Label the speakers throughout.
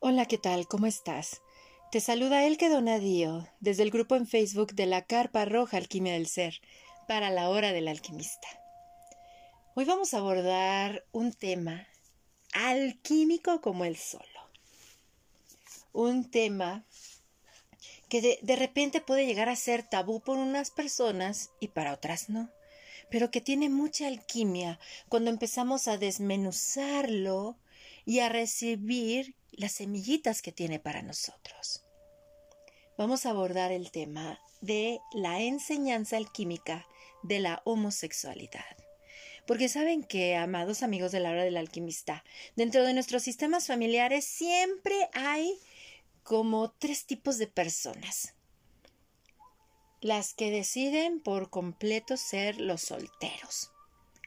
Speaker 1: Hola, ¿qué tal? ¿Cómo estás? Te saluda Elke Donadío desde el grupo en Facebook de la Carpa Roja Alquimia del Ser para la Hora del Alquimista. Hoy vamos a abordar un tema alquímico como el solo. Un tema que de, de, repente puede llegar a ser tabú por unas personas y para otras no, pero que tiene mucha alquimia cuando empezamos a desmenuzarlo y a recibir las semillitas que tiene para nosotros. Vamos a abordar el tema de la enseñanza alquímica de la homosexualidad. Porque saben que, amados amigos de la hora del alquimista, dentro de nuestros sistemas familiares siempre hay como tres tipos de personas. Las que deciden por completo ser los solteros.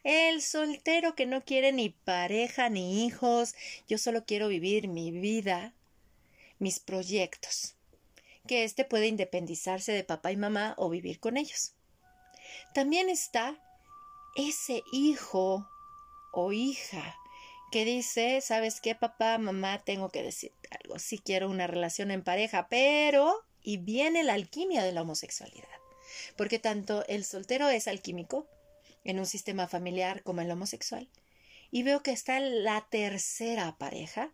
Speaker 1: El soltero que no quiere ni pareja ni hijos, yo solo quiero vivir mi vida, mis proyectos. Que éste puede independizarse de papá y mamá o vivir con ellos. También está ese hijo o hija que dice, ¿sabes qué, papá, mamá? Tengo que decirte algo. Sí quiero una relación en pareja, pero... Y viene la alquimia de la homosexualidad. Porque tanto el soltero es alquímico, en un sistema familiar como el homosexual. Y veo que está la tercera pareja,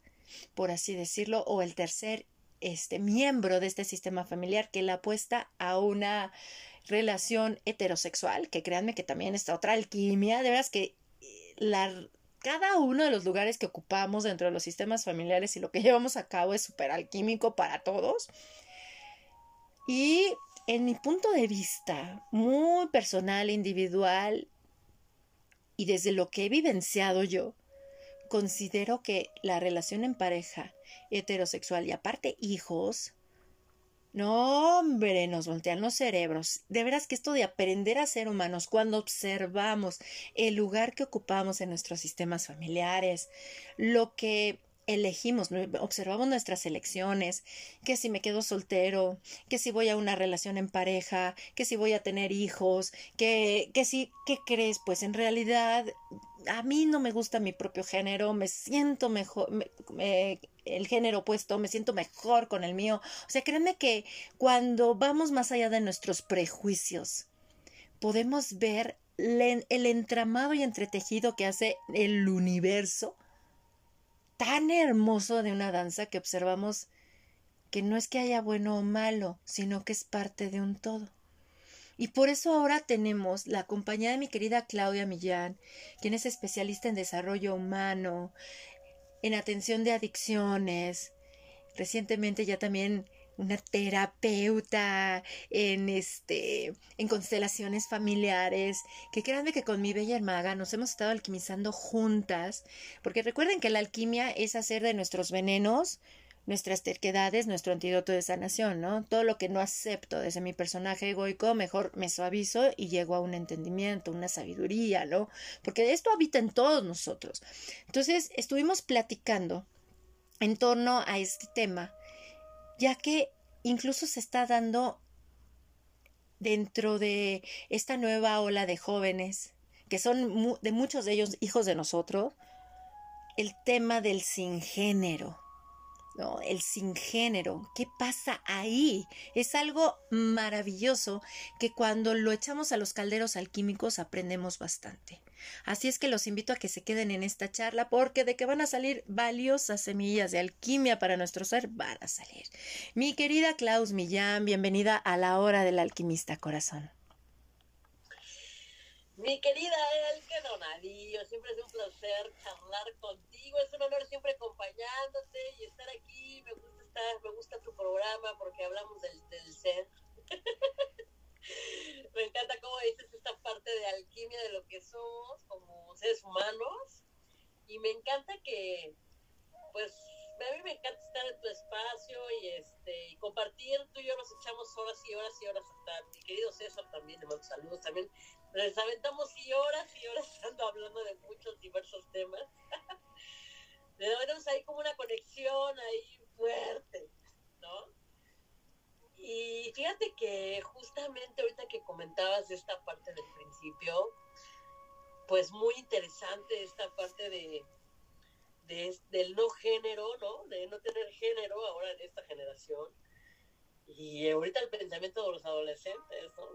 Speaker 1: por así decirlo, o el tercer este miembro de este sistema familiar que la apuesta a una relación heterosexual, que créanme que también está otra alquimia, de veras que eh, la, cada uno de los lugares que ocupamos dentro de los sistemas familiares y lo que llevamos a cabo es súper alquímico para todos. Y en mi punto de vista, muy personal, individual, y desde lo que he vivenciado yo, considero que la relación en pareja heterosexual y aparte hijos, no, hombre, nos voltean los cerebros. De veras que esto de aprender a ser humanos, cuando observamos el lugar que ocupamos en nuestros sistemas familiares, lo que elegimos, observamos nuestras elecciones, que si me quedo soltero, que si voy a una relación en pareja, que si voy a tener hijos, que, que si, ¿qué crees? Pues en realidad a mí no me gusta mi propio género, me siento mejor, el género opuesto, me siento mejor con el mío. O sea, créanme que cuando vamos más allá de nuestros prejuicios, podemos ver el entramado y entretejido que hace el universo tan hermoso de una danza que observamos que no es que haya bueno o malo, sino que es parte de un todo. Y por eso ahora tenemos la compañía de mi querida Claudia Millán, quien es especialista en desarrollo humano, en atención de adicciones. Recientemente ya también una terapeuta en este en constelaciones familiares que créanme que con mi bella hermaga nos hemos estado alquimizando juntas porque recuerden que la alquimia es hacer de nuestros venenos nuestras terquedades, nuestro antídoto de sanación, ¿no? Todo lo que no acepto desde mi personaje egoico, mejor me suavizo y llego a un entendimiento, una sabiduría, ¿no? Porque esto habita en todos nosotros. Entonces, estuvimos platicando en torno a este tema ya que incluso se está dando dentro de esta nueva ola de jóvenes, que son de muchos de ellos hijos de nosotros, el tema del sin género. ¿no? El sin género. ¿Qué pasa ahí? Es algo maravilloso que cuando lo echamos a los calderos alquímicos aprendemos bastante. Así es que los invito a que se queden en esta charla porque de que van a salir valiosas semillas de alquimia para nuestro ser van a salir. Mi querida Klaus Millán, bienvenida a la hora del alquimista corazón.
Speaker 2: Mi querida Elke Donadillo, siempre es un placer charlar contigo, es un honor siempre acompañándote y estar aquí, me gusta estar, me gusta tu programa porque hablamos del ser. me encanta cómo dices esta parte de alquimia de lo que somos como seres humanos y me encanta que pues a mí me encanta estar en tu espacio y este y compartir, tú y yo nos echamos horas y horas y horas hasta mi querido César también, le mando saludos también, les aventamos y horas y horas estando hablando de muchos diversos temas. Le tenemos ahí como una conexión ahí fuerte, ¿no? Y fíjate que justamente ahorita que comentabas esta parte del principio, pues muy interesante esta parte de, de, del no género, ¿no? De no tener género ahora en esta generación. Y ahorita el pensamiento de los adolescentes, ¿no?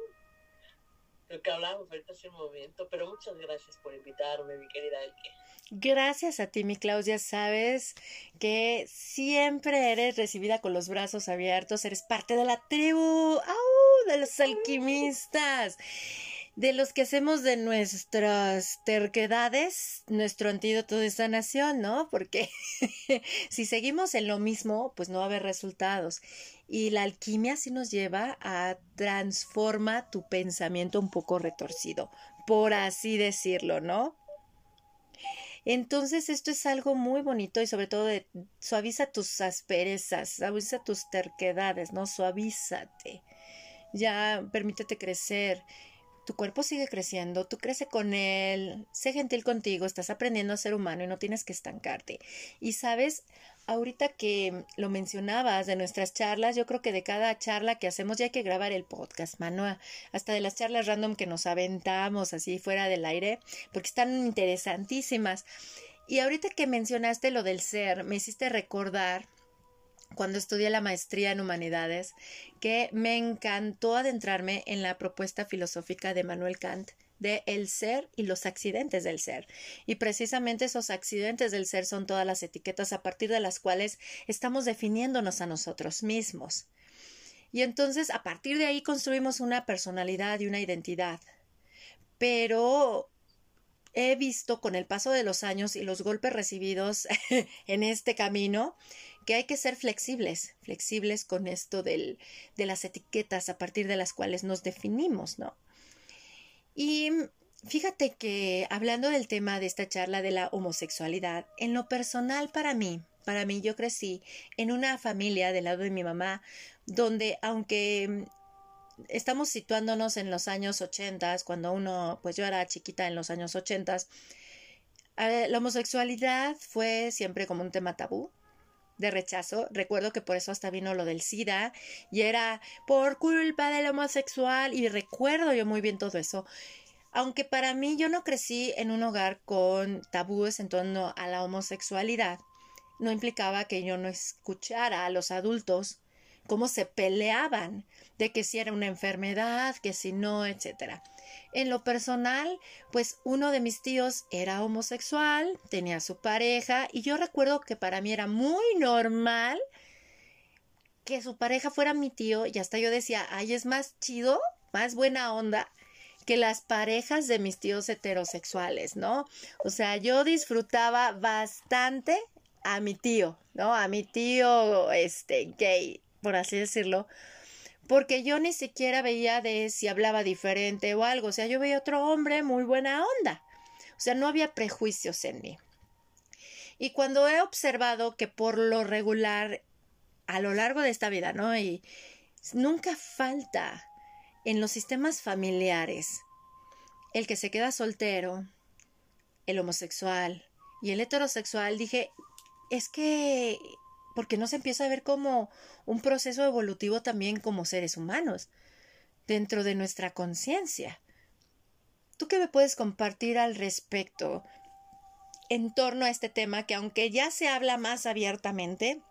Speaker 2: Lo que hablábamos ahorita hace un momento, pero muchas gracias por invitarme, mi querida Elke.
Speaker 1: Gracias a ti, mi Claudia. Sabes que siempre eres recibida con los brazos abiertos. Eres parte de la tribu. ¡Au! De los alquimistas de los que hacemos de nuestras terquedades nuestro antídoto de sanación, ¿no? Porque si seguimos en lo mismo, pues no va a haber resultados. Y la alquimia sí nos lleva a transforma tu pensamiento un poco retorcido, por así decirlo, ¿no? Entonces esto es algo muy bonito y sobre todo suaviza tus asperezas, suaviza tus terquedades, ¿no? Suavízate. Ya permítete crecer tu cuerpo sigue creciendo, tú crece con él, sé gentil contigo, estás aprendiendo a ser humano y no tienes que estancarte. Y sabes, ahorita que lo mencionabas de nuestras charlas, yo creo que de cada charla que hacemos ya hay que grabar el podcast, Manoa, hasta de las charlas random que nos aventamos así fuera del aire, porque están interesantísimas. Y ahorita que mencionaste lo del ser, me hiciste recordar cuando estudié la maestría en humanidades, que me encantó adentrarme en la propuesta filosófica de Manuel Kant de el ser y los accidentes del ser. Y precisamente esos accidentes del ser son todas las etiquetas a partir de las cuales estamos definiéndonos a nosotros mismos. Y entonces a partir de ahí construimos una personalidad y una identidad. Pero he visto con el paso de los años y los golpes recibidos en este camino que hay que ser flexibles, flexibles con esto del, de las etiquetas a partir de las cuales nos definimos, ¿no? Y fíjate que hablando del tema de esta charla de la homosexualidad, en lo personal para mí, para mí yo crecí en una familia del lado de mi mamá, donde aunque estamos situándonos en los años ochentas, cuando uno, pues yo era chiquita en los años ochentas, eh, la homosexualidad fue siempre como un tema tabú, de rechazo. Recuerdo que por eso hasta vino lo del SIDA y era por culpa del homosexual y recuerdo yo muy bien todo eso. Aunque para mí yo no crecí en un hogar con tabúes en torno a la homosexualidad, no implicaba que yo no escuchara a los adultos cómo se peleaban de que si era una enfermedad, que si no, etcétera. En lo personal, pues uno de mis tíos era homosexual, tenía su pareja y yo recuerdo que para mí era muy normal que su pareja fuera mi tío y hasta yo decía, ay, es más chido, más buena onda que las parejas de mis tíos heterosexuales, ¿no? O sea, yo disfrutaba bastante a mi tío, ¿no? A mi tío, este, gay, por así decirlo, porque yo ni siquiera veía de si hablaba diferente o algo, o sea, yo veía otro hombre muy buena onda, o sea, no había prejuicios en mí. Y cuando he observado que por lo regular, a lo largo de esta vida, ¿no? Y nunca falta en los sistemas familiares el que se queda soltero, el homosexual y el heterosexual, dije, es que porque no se empieza a ver como un proceso evolutivo también como seres humanos, dentro de nuestra conciencia. ¿Tú qué me puedes compartir al respecto en torno a este tema que aunque ya se habla más abiertamente,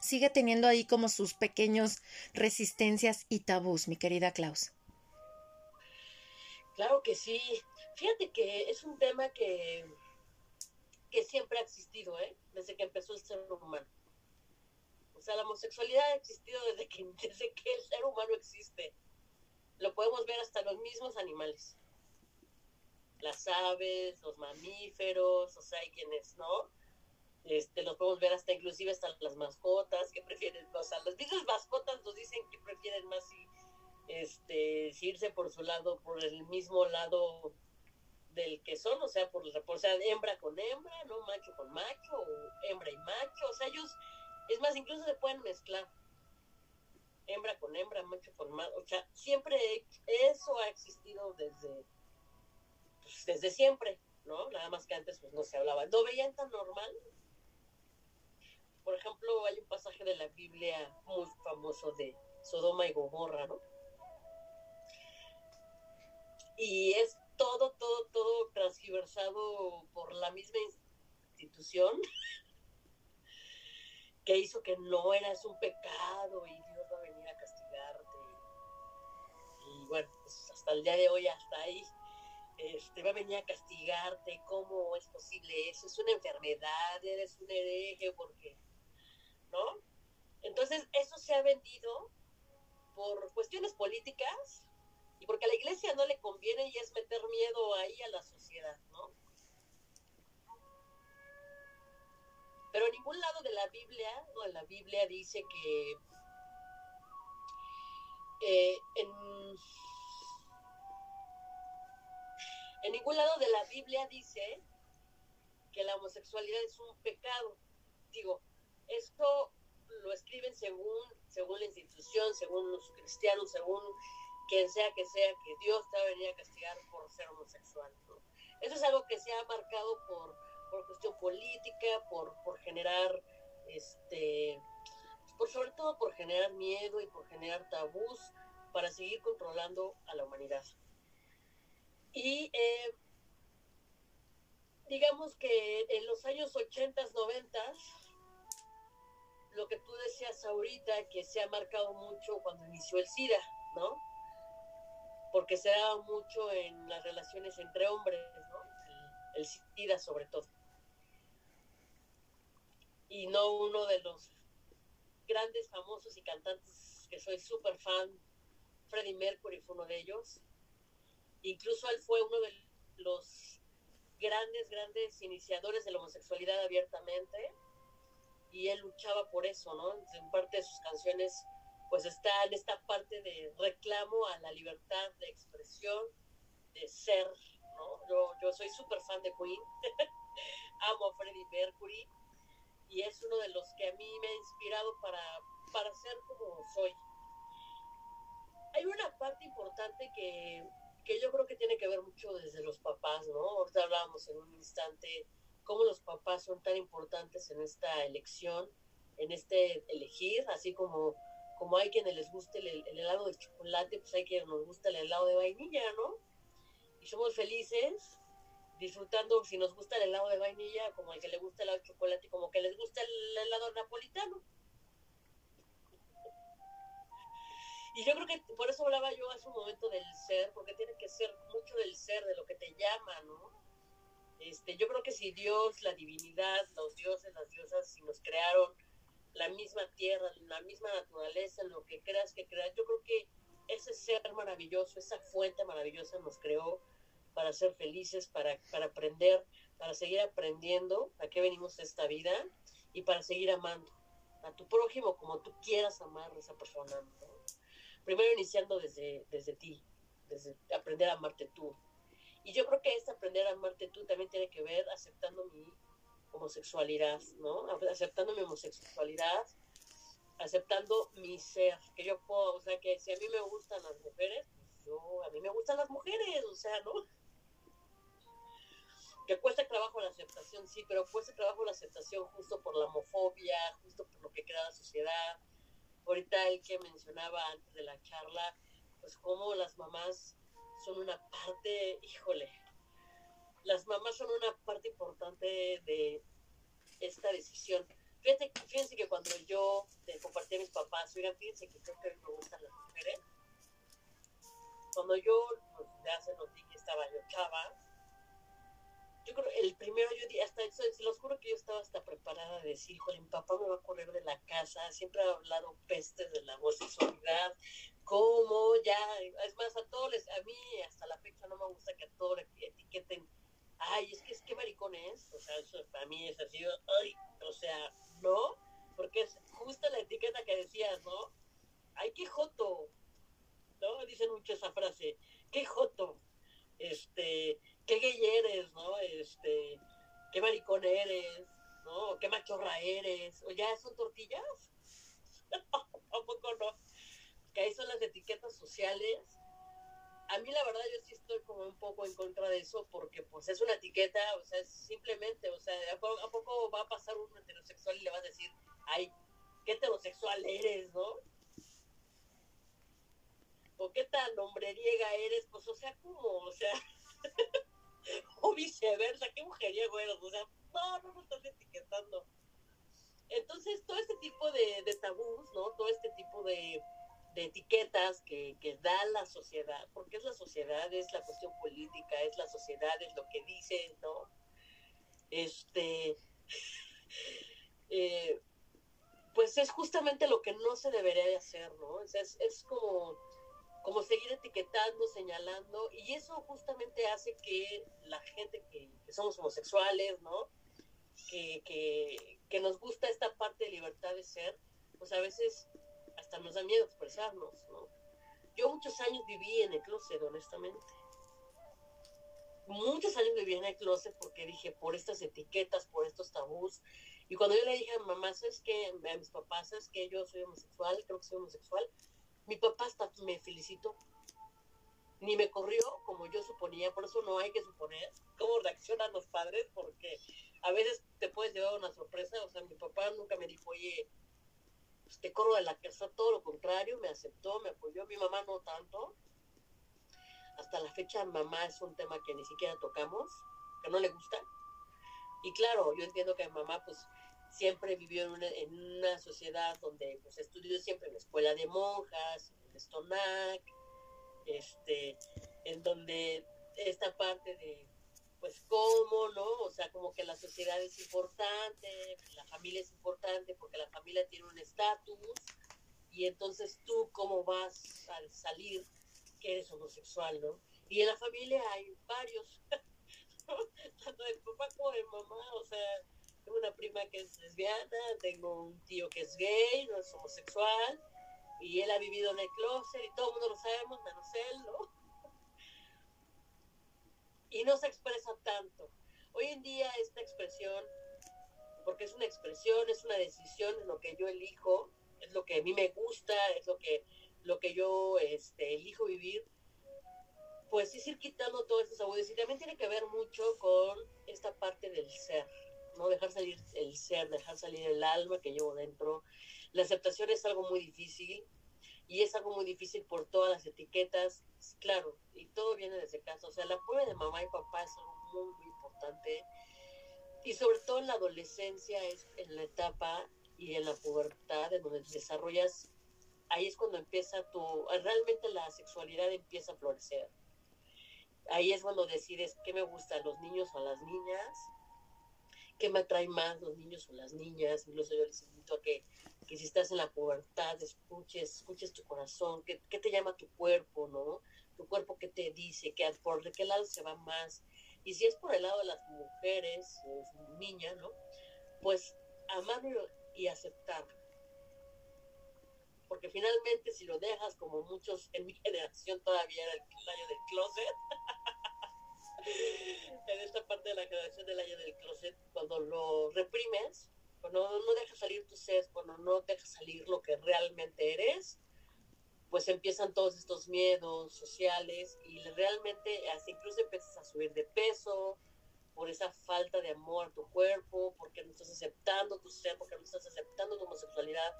Speaker 1: sigue teniendo ahí como sus pequeños resistencias y tabús, mi querida Klaus?
Speaker 2: Claro que sí. Fíjate que es un tema que, que siempre ha existido, ¿eh? desde que empezó el ser humano. O sea, la homosexualidad ha existido desde que, desde que el ser humano existe. Lo podemos ver hasta los mismos animales. Las aves, los mamíferos, o sea, hay quienes no. Este, los podemos ver hasta inclusive hasta las mascotas que prefieren, o sea, las mismas mascotas nos dicen que prefieren más este, irse por su lado, por el mismo lado del que son, o sea, por, por sea, hembra con hembra, no macho con macho, o hembra y macho, o sea, ellos es más, incluso se pueden mezclar hembra con hembra, macho con macho. O sea, siempre eso ha existido desde, pues, desde siempre, ¿no? Nada más que antes pues no se hablaba. ¿No veían tan normal? Por ejemplo, hay un pasaje de la Biblia muy famoso de Sodoma y Gomorra, ¿no? Y es todo, todo, todo transgiversado por la misma institución que hizo que no eras un pecado y Dios va a venir a castigarte. Y bueno, pues hasta el día de hoy, hasta ahí, este, va a venir a castigarte. ¿Cómo es posible eso? Es una enfermedad, eres un hereje, porque, ¿no? Entonces, eso se ha vendido por cuestiones políticas y porque a la iglesia no le conviene y es meter miedo ahí a la sociedad, ¿no? Pero en ningún lado de la Biblia, no, en la Biblia dice que eh, en, en ningún lado de la Biblia dice que la homosexualidad es un pecado. Digo, esto lo escriben según, según la institución, según los cristianos, según quien sea que sea, que Dios te va a castigar por ser homosexual. Eso es algo que se ha marcado por, por cuestión política, por, por generar, este, por sobre todo por generar miedo y por generar tabús para seguir controlando a la humanidad. Y eh, digamos que en los años 80, 90, lo que tú decías ahorita, que se ha marcado mucho cuando inició el SIDA, ¿no? Porque se daba mucho en las relaciones entre hombres, ¿no? El, el SIDA sobre todo. Y no uno de los grandes famosos y cantantes que soy súper fan, Freddie Mercury fue uno de ellos. Incluso él fue uno de los grandes, grandes iniciadores de la homosexualidad abiertamente y él luchaba por eso, ¿no? En parte de sus canciones, pues está en esta parte de reclamo a la libertad de expresión, de ser, ¿no? Yo, yo soy súper fan de Queen, amo a Freddie Mercury y es uno de los que a mí me ha inspirado para, para ser como soy. Hay una parte importante que, que yo creo que tiene que ver mucho desde los papás, ¿no? Ahorita hablábamos en un instante cómo los papás son tan importantes en esta elección, en este elegir, así como, como hay quienes les guste el, helado de chocolate, pues hay quienes nos gusta el helado de vainilla, ¿no? Y somos felices disfrutando, si nos gusta el helado de vainilla, como el que le gusta el helado de chocolate, como que les gusta el helado napolitano. Y yo creo que por eso hablaba yo hace un momento del ser, porque tiene que ser mucho del ser, de lo que te llama, ¿no? Este, yo creo que si Dios, la divinidad, los dioses, las diosas, si nos crearon la misma tierra, la misma naturaleza, lo que creas que creas, yo creo que ese ser maravilloso, esa fuente maravillosa nos creó para ser felices, para, para aprender, para seguir aprendiendo a qué venimos a esta vida y para seguir amando a tu prójimo como tú quieras amar a esa persona. Primero iniciando desde, desde ti, desde aprender a amarte tú, y yo creo que es aprender a amarte tú también tiene que ver aceptando mi homosexualidad, ¿no? Aceptando mi homosexualidad, aceptando mi ser, que yo puedo, o sea, que si a mí me gustan las mujeres, pues yo, a mí me gustan las mujeres, o sea, ¿no? Que cuesta trabajo la aceptación, sí, pero cuesta trabajo la aceptación justo por la homofobia, justo por lo que crea la sociedad. Ahorita el que mencionaba antes de la charla, pues cómo las mamás son una parte, híjole, las mamás son una parte importante de esta decisión. Fíjate, fíjense que cuando yo compartí a mis papás, oigan, fíjense que creo que me gustan las mujeres. Cuando yo, pues, ya se notí que estaba yo chava, yo creo, el primero yo hasta eso, se los juro que yo estaba hasta preparada de decir, híjole, mi papá me va a correr de la casa, siempre ha hablado pestes de la homosexualidad, cómo ya, es más, a todos les, a mí hasta la fecha no me gusta que a todos les etiqueten, ay, es que es que maricón es, o sea, eso para mí es así, ay, o sea, no, porque es justo la etiqueta que decías, ¿no? Ay, qué joto, ¿no? Dicen mucho esa frase, qué joto, este, qué gay eres, ¿no? Este, qué maricón eres, ¿no? Qué machorra eres, o ya son tortillas, ¿a poco no? que ahí son las etiquetas sociales. A mí la verdad yo sí estoy como un poco en contra de eso porque pues es una etiqueta, o sea, es simplemente, o sea, ¿a poco va a pasar un heterosexual y le va a decir, ay, qué heterosexual eres, ¿no? O qué tan hombreriega eres, pues o sea, como, o sea, o viceversa, qué mujeriego eres, o sea, no, no me estás etiquetando. Entonces, todo este tipo de, de tabús, ¿no? Todo este tipo de, de etiquetas que, que, da la sociedad, porque es la sociedad, es la cuestión política, es la sociedad, es lo que dicen, ¿no? Este, eh, pues es justamente lo que no se debería de hacer, ¿no? Es, es, como, como seguir etiquetando, señalando, y eso justamente hace que la gente que, que somos homosexuales, ¿no? Que, que, que nos gusta esta parte de libertad de ser, pues a veces hasta nos da miedo expresarnos, ¿no? Yo muchos años viví en el closet, honestamente. Muchos años viví en el closet porque dije, por estas etiquetas, por estos tabús. Y cuando yo le dije a mi mamá, ¿sabes qué? A mis papás, ¿sabes qué? Yo soy homosexual, creo que soy homosexual. Mi papá hasta me felicitó. Ni me corrió como yo suponía, por eso no hay que suponer cómo reaccionan los padres, porque a veces te puedes llevar una sorpresa. O sea, mi papá nunca me dijo, oye, te corro de la casa, todo lo contrario, me aceptó, me apoyó, mi mamá no tanto. Hasta la fecha mamá es un tema que ni siquiera tocamos, que no le gusta. Y claro, yo entiendo que mi mamá pues siempre vivió en una, en una sociedad donde pues estudió siempre en la escuela de monjas, en Stonac, este, en donde esta parte de pues cómo, ¿no? O sea, como que la sociedad es importante, la familia es importante porque la familia tiene un estatus y entonces tú cómo vas a salir que eres homosexual, ¿no? Y en la familia hay varios, tanto de papá como de mamá, o sea, tengo una prima que es lesbiana, tengo un tío que es gay, no es homosexual, y él ha vivido en el closet y todo el mundo lo sabemos, menos él, ¿no? y no se expresa tanto. Hoy en día esta expresión, porque es una expresión, es una decisión, es lo que yo elijo, es lo que a mí me gusta, es lo que, lo que yo este, elijo vivir, pues es ir quitando todos estos abusos y también tiene que ver mucho con esta parte del ser, Dejar salir el ser, dejar salir el alma que llevo dentro. La aceptación es algo muy difícil, y es algo muy difícil por todas las etiquetas, claro, y todo viene desde casa, o sea, el apoyo de mamá y papá es algo muy, muy importante, y sobre todo en la adolescencia, es en la etapa y en la pubertad, en donde desarrollas, ahí es cuando empieza tu, realmente la sexualidad empieza a florecer. Ahí es cuando decides qué me gustan los niños o las niñas, qué me atrae más los niños o las niñas, incluso yo les invito a que que si estás en la pubertad, escuches, escuches tu corazón, qué, te llama tu cuerpo, ¿no? Tu cuerpo qué te dice, que por de qué lado se va más. Y si es por el lado de las mujeres, o niñas, ¿no? Pues amarlo y aceptarlo. Porque finalmente si lo dejas como muchos en mi generación todavía era el año del closet, en esta parte de la generación del año del closet, cuando lo reprimes, cuando no dejas salir tu ser, cuando no dejas salir lo que realmente eres, pues empiezan todos estos miedos sociales y realmente hasta incluso empiezas a subir de peso por esa falta de amor a tu cuerpo, porque no estás aceptando tu ser, porque no estás aceptando tu homosexualidad.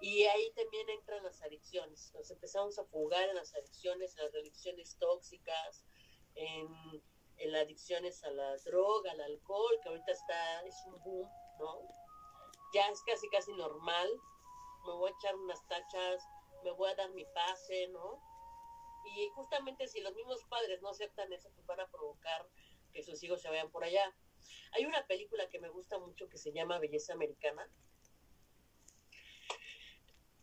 Speaker 2: Y ahí también entran las adicciones. Nos empezamos a fugar en las adicciones, en las adicciones tóxicas, en, en las adicciones a la droga, al alcohol, que ahorita está, es un boom, ¿no? ya es casi casi normal, me voy a echar unas tachas, me voy a dar mi pase, ¿no? Y justamente si los mismos padres no aceptan eso, pues van a provocar que sus hijos se vayan por allá. Hay una película que me gusta mucho que se llama Belleza Americana.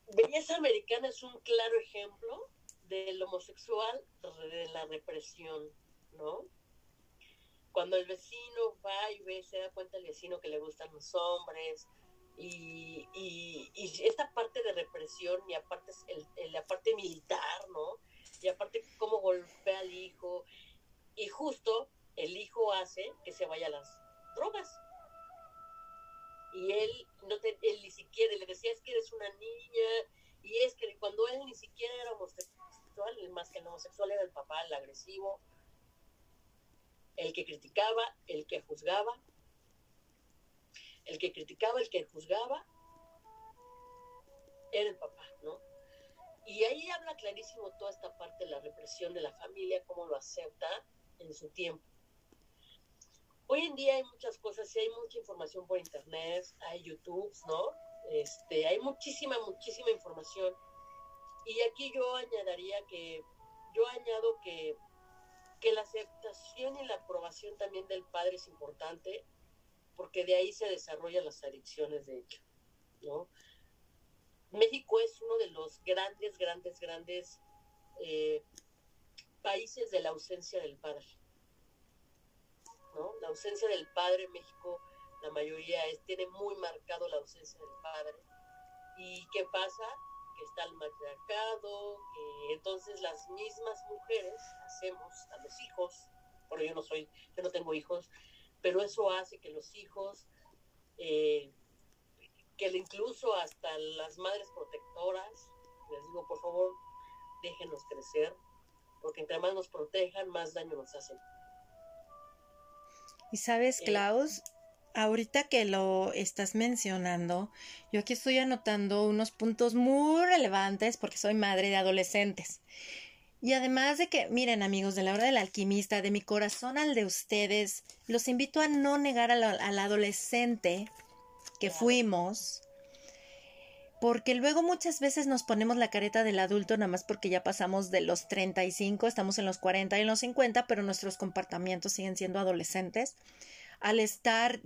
Speaker 2: Belleza Americana es un claro ejemplo del homosexual de la represión, ¿no? Cuando el vecino va y ve, se da cuenta el vecino que le gustan los hombres, y, y, esta parte de represión y aparte el, la parte militar, ¿no? Y aparte cómo golpea al hijo y justo el hijo hace que se vaya a las drogas. Y él, no te, él ni siquiera le decía es que eres una niña y es que cuando él ni siquiera era homosexual, más que el homosexual era el papá, el agresivo, el que criticaba, el que juzgaba, el que criticaba, el que juzgaba, era el papá, ¿no? Y ahí habla clarísimo toda esta parte de la represión de la familia, cómo lo acepta en su tiempo. hoy en día hay muchas cosas, sí hay mucha información por internet, hay YouTube, ¿no? Este, hay muchísima, muchísima información. Y aquí yo añadiría que, yo añado que, que la aceptación y la aprobación también del padre es importante, porque de ahí se desarrollan las adicciones, de hecho, ¿no? México es uno de los grandes, grandes, grandes eh, países de la ausencia del padre. ¿no? La ausencia del padre en México, la mayoría es, tiene muy marcado la ausencia del padre. ¿Y qué pasa? Que está el matriarcado, que entonces las mismas mujeres hacemos a los hijos, bueno, yo no soy, yo no tengo hijos, pero eso hace que los hijos eh, que incluso hasta las madres protectoras, les digo, por favor, déjenos crecer, porque entre más nos protejan, más daño nos hacen.
Speaker 1: Y sabes, eh, Klaus, ahorita que lo estás mencionando, yo aquí estoy anotando unos puntos muy relevantes porque soy madre de adolescentes. Y además de que, miren amigos, de la hora del alquimista, de mi corazón al de ustedes, los invito a no negar al, al adolescente que fuimos, porque luego muchas veces nos ponemos la careta del adulto nada más porque ya pasamos de los 35, estamos en los 40 y en los 50, pero nuestros comportamientos siguen siendo adolescentes al estar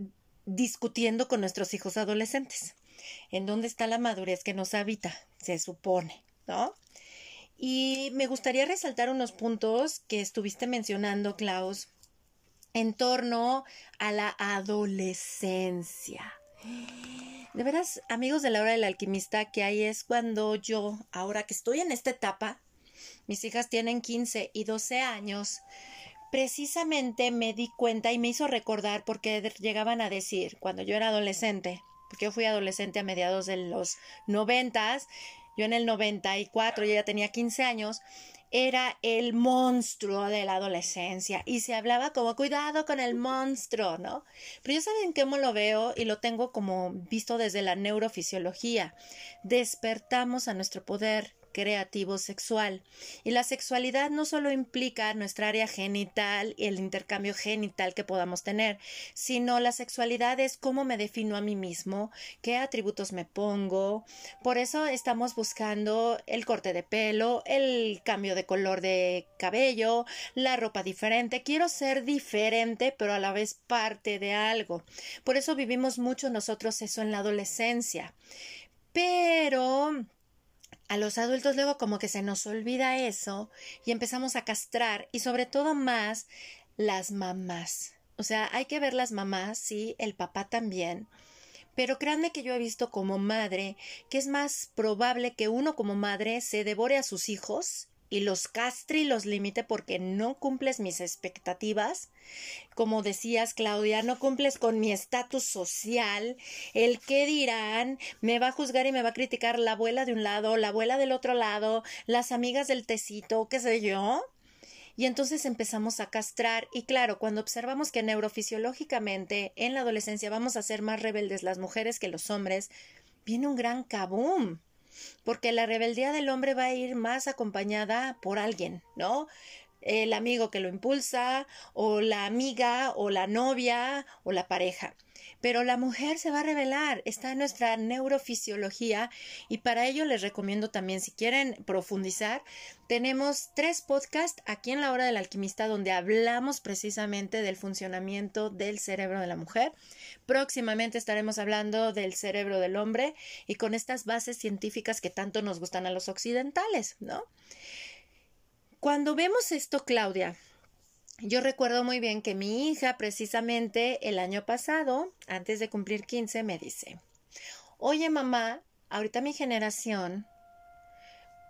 Speaker 1: discutiendo con nuestros hijos adolescentes. ¿En dónde está la madurez que nos habita? Se supone, ¿no? Y me gustaría resaltar unos puntos que estuviste mencionando, Klaus, en torno a la adolescencia. De veras, amigos de la hora del alquimista, que ahí es cuando yo, ahora que estoy en esta etapa, mis hijas tienen 15 y 12 años, precisamente me di cuenta y me hizo recordar porque llegaban a decir, cuando yo era adolescente, porque yo fui adolescente a mediados de los noventas, yo en el 94, yo ya tenía 15 años, era el monstruo de la adolescencia y se hablaba como cuidado con el monstruo, ¿no? Pero yo saben cómo lo veo y lo tengo como visto desde la neurofisiología. Despertamos a nuestro poder creativo sexual. Y la sexualidad no solo implica nuestra área genital y el intercambio genital que podamos tener, sino la sexualidad es cómo me defino a mí mismo, qué atributos me pongo. Por eso estamos buscando el corte de pelo, el cambio de color de cabello, la ropa diferente. Quiero ser diferente, pero a la vez parte de algo. Por eso vivimos mucho nosotros eso en la adolescencia. Pero a los adultos luego como que se nos olvida eso y empezamos a castrar y sobre todo más las mamás. O sea, hay que ver las mamás, sí, el papá también. Pero créanme que yo he visto como madre que es más probable que uno como madre se devore a sus hijos y los castre y los limite porque no cumples mis expectativas. Como decías, Claudia, no cumples con mi estatus social. El qué dirán me va a juzgar y me va a criticar la abuela de un lado, la abuela del otro lado, las amigas del tecito, qué sé yo. Y entonces empezamos a castrar y claro, cuando observamos que neurofisiológicamente en la adolescencia vamos a ser más rebeldes las mujeres que los hombres, viene un gran kaboom porque la rebeldía del hombre va a ir más acompañada por alguien, ¿no? El amigo que lo impulsa, o la amiga, o la novia, o la pareja. Pero la mujer se va a revelar, está en nuestra neurofisiología y para ello les recomiendo también, si quieren profundizar, tenemos tres podcasts aquí en la hora del alquimista donde hablamos precisamente del funcionamiento del cerebro de la mujer. Próximamente estaremos hablando del cerebro del hombre y con estas bases científicas que tanto nos gustan a los occidentales, ¿no? Cuando vemos esto, Claudia, yo recuerdo muy bien que mi hija precisamente el año pasado, antes de cumplir 15, me dice, oye mamá, ahorita mi generación,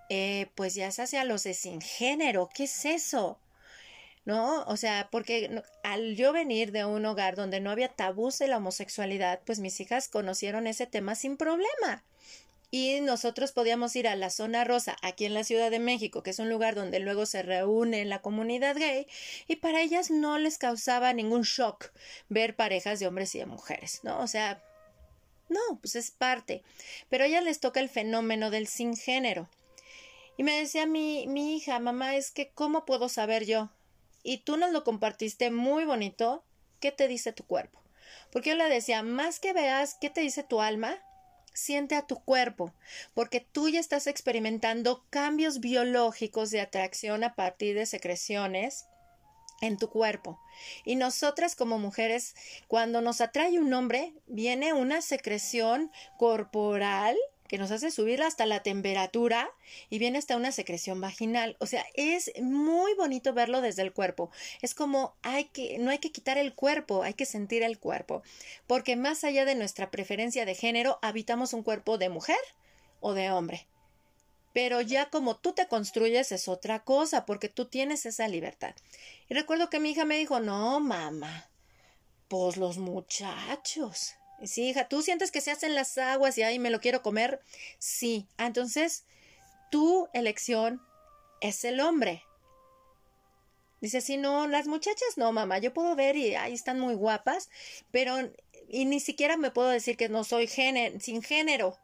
Speaker 1: eh, pues ya se hace a los de sin género, ¿qué es eso? ¿no? O sea, porque al yo venir de un hogar donde no había tabús de la homosexualidad, pues mis hijas conocieron ese tema sin problema y nosotros podíamos ir a la zona rosa aquí en la Ciudad de México, que es un lugar donde luego se reúne la comunidad gay, y para ellas no les causaba ningún shock ver parejas de hombres y de mujeres, ¿no? O sea, no, pues es parte. Pero a ellas les toca el fenómeno del sin género. Y me decía mi, mi hija, mamá, es que ¿cómo puedo saber yo? Y tú nos lo compartiste muy bonito, qué te dice tu cuerpo. Porque yo le decía, más que veas qué te dice tu alma, siente a tu cuerpo, porque tú ya estás experimentando cambios biológicos de atracción a partir de secreciones en tu cuerpo. Y nosotras como mujeres, cuando nos atrae un hombre, viene una secreción corporal que nos hace subir hasta la temperatura y viene hasta una secreción vaginal. O sea, es muy bonito verlo desde el cuerpo. Es como hay que, no hay que quitar el cuerpo, hay que sentir el cuerpo. Porque más allá de nuestra preferencia de género, habitamos un cuerpo de mujer o de hombre. Pero ya como tú te construyes es otra cosa, porque tú tienes esa libertad. Y recuerdo que mi hija me dijo, no, mamá, pues los muchachos. Sí, hija, ¿tú sientes que se hacen las aguas y ahí me lo quiero comer? Sí. Ah, entonces, tu elección es el hombre. Dice, sí, no, las muchachas no, mamá, yo puedo ver y ahí están muy guapas, pero y ni siquiera me puedo decir que no soy sin género,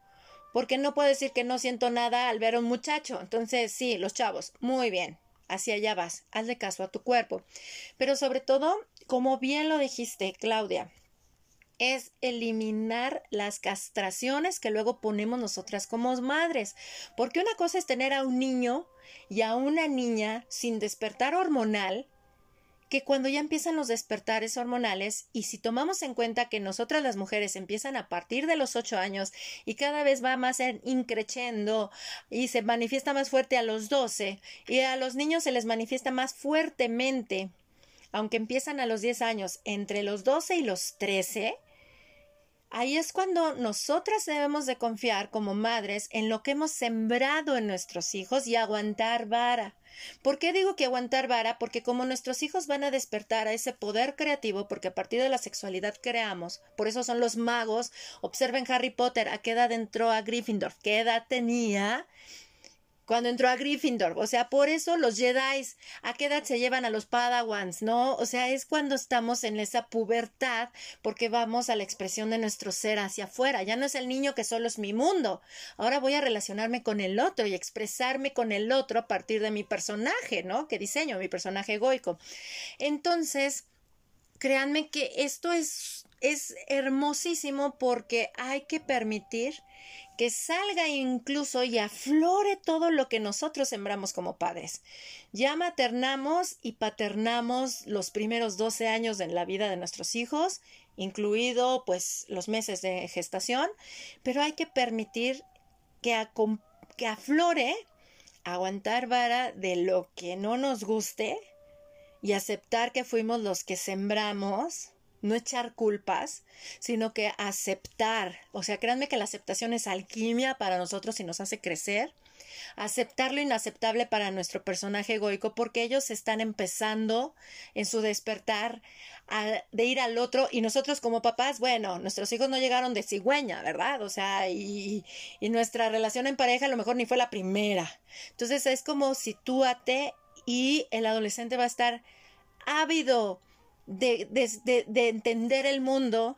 Speaker 1: porque no puedo decir que no siento nada al ver a un muchacho. Entonces, sí, los chavos, muy bien, hacia allá vas, hazle caso a tu cuerpo. Pero sobre todo, como bien lo dijiste, Claudia, es eliminar las castraciones que luego ponemos nosotras como madres. Porque una cosa es tener a un niño y a una niña sin despertar hormonal, que cuando ya empiezan los despertares hormonales, y si tomamos en cuenta que nosotras las mujeres empiezan a partir de los ocho años y cada vez va más en increciendo y se manifiesta más fuerte a los doce, y a los niños se les manifiesta más fuertemente, aunque empiezan a los diez años, entre los doce y los trece, Ahí es cuando nosotras debemos de confiar como madres en lo que hemos sembrado en nuestros hijos y aguantar vara. ¿Por qué digo que aguantar vara? Porque como nuestros hijos van a despertar a ese poder creativo, porque a partir de la sexualidad creamos, por eso son los magos, observen Harry Potter, a qué edad entró a Gryffindor, qué edad tenía, cuando entró a Gryffindor. O sea, por eso los Jedi, ¿a qué edad se llevan a los Padawans? ¿No? O sea, es cuando estamos en esa pubertad porque vamos a la expresión de nuestro ser hacia afuera. Ya no es el niño que solo es mi mundo. Ahora voy a relacionarme con el otro y expresarme con el otro a partir de mi personaje, ¿no? Que diseño, mi personaje egoico. Entonces, créanme que esto es, es hermosísimo porque hay que permitir que salga incluso y aflore todo lo que nosotros sembramos como padres. Ya maternamos y paternamos los primeros 12 años en la vida de nuestros hijos, incluido pues los meses de gestación, pero hay que permitir que, que aflore, aguantar vara de lo que no nos guste y aceptar que fuimos los que sembramos no echar culpas, sino que aceptar. O sea, créanme que la aceptación es alquimia para nosotros y nos hace crecer. Aceptar lo inaceptable para nuestro personaje egoico porque ellos están empezando en su despertar de ir al otro y nosotros como papás, bueno, nuestros hijos no llegaron de cigüeña, ¿verdad? O sea, y, y nuestra relación en pareja a lo mejor ni fue la primera. Entonces es como sitúate y el adolescente va a estar ávido de, de, entender el mundo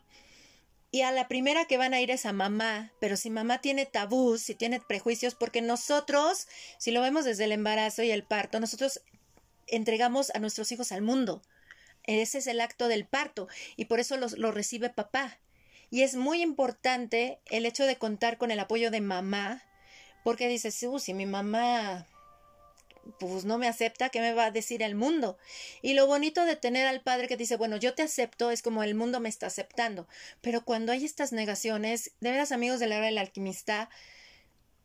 Speaker 1: y a la primera que van a ir es a mamá, pero si mamá tiene tabús, si tiene prejuicios, porque nosotros, si lo vemos desde el embarazo y el parto, nosotros entregamos a nuestros hijos al mundo. Ese es el acto del parto y por eso lo recibe papá. Y es muy importante el hecho de contar con el apoyo de mamá, porque dices, si mi mamá pues no me acepta, ¿qué me va a decir el mundo? Y lo bonito de tener al padre que dice, bueno, yo te acepto, es como el mundo me está aceptando. Pero cuando hay estas negaciones, de veras amigos de la hora del alquimista,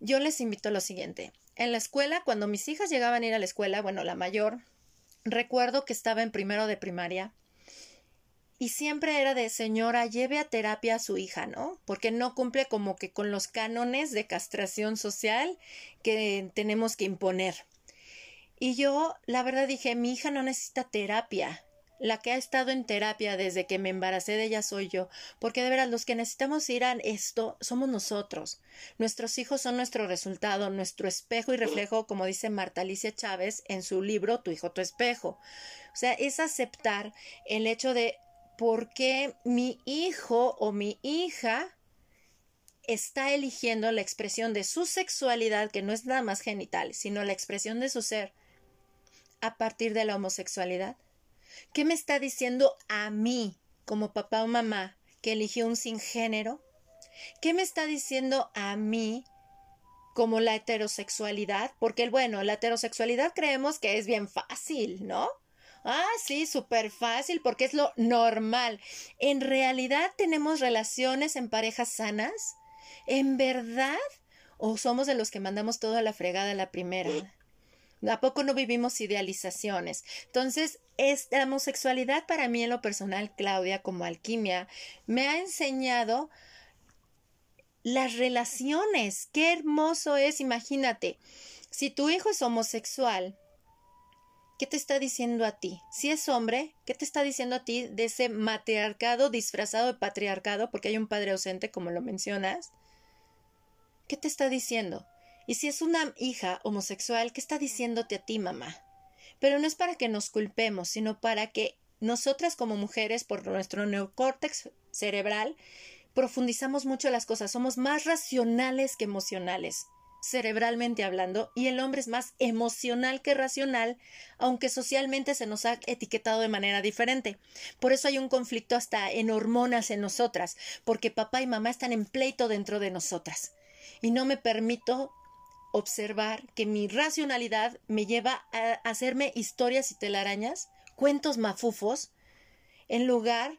Speaker 1: yo les invito a lo siguiente. En la escuela, cuando mis hijas llegaban a ir a la escuela, bueno, la mayor, recuerdo que estaba en primero de primaria y siempre era de señora, lleve a terapia a su hija, ¿no? Porque no cumple como que con los cánones de castración social que tenemos que imponer. Y yo, la verdad, dije, mi hija no necesita terapia. La que ha estado en terapia desde que me embaracé de ella soy yo, porque de veras los que necesitamos ir a esto somos nosotros. Nuestros hijos son nuestro resultado, nuestro espejo y reflejo, como dice Marta Alicia Chávez en su libro Tu hijo, tu espejo. O sea, es aceptar el hecho de por qué mi hijo o mi hija está eligiendo la expresión de su sexualidad, que no es nada más genital, sino la expresión de su ser a partir de la homosexualidad? ¿Qué me está diciendo a mí como papá o mamá, que eligió un sin género? ¿Qué me está diciendo a mí como la heterosexualidad? Porque, bueno, la heterosexualidad creemos que es bien fácil, ¿no? Ah, sí, súper fácil porque es lo normal. ¿En realidad tenemos relaciones en parejas sanas? ¿En verdad? ¿O somos de los que mandamos todo a la fregada a la primera? ¿A poco no vivimos idealizaciones? Entonces, esta homosexualidad para mí en lo personal, Claudia, como alquimia, me ha enseñado las relaciones. Qué hermoso es, imagínate, si tu hijo es homosexual, ¿qué te está diciendo a ti? Si es hombre, ¿qué te está diciendo a ti de ese matriarcado disfrazado de patriarcado, porque hay un padre ausente, como lo mencionas? ¿Qué te está diciendo? Y si es una hija homosexual, ¿qué está diciéndote a ti, mamá? Pero no es para que nos culpemos, sino para que nosotras como mujeres, por nuestro neocórtex cerebral, profundizamos mucho las cosas, somos más racionales que emocionales, cerebralmente hablando, y el hombre es más emocional que racional, aunque socialmente se nos ha etiquetado de manera diferente. Por eso hay un conflicto hasta en hormonas en nosotras, porque papá y mamá están en pleito dentro de nosotras. Y no me permito observar que mi racionalidad me lleva a hacerme historias y telarañas, cuentos mafufos, en lugar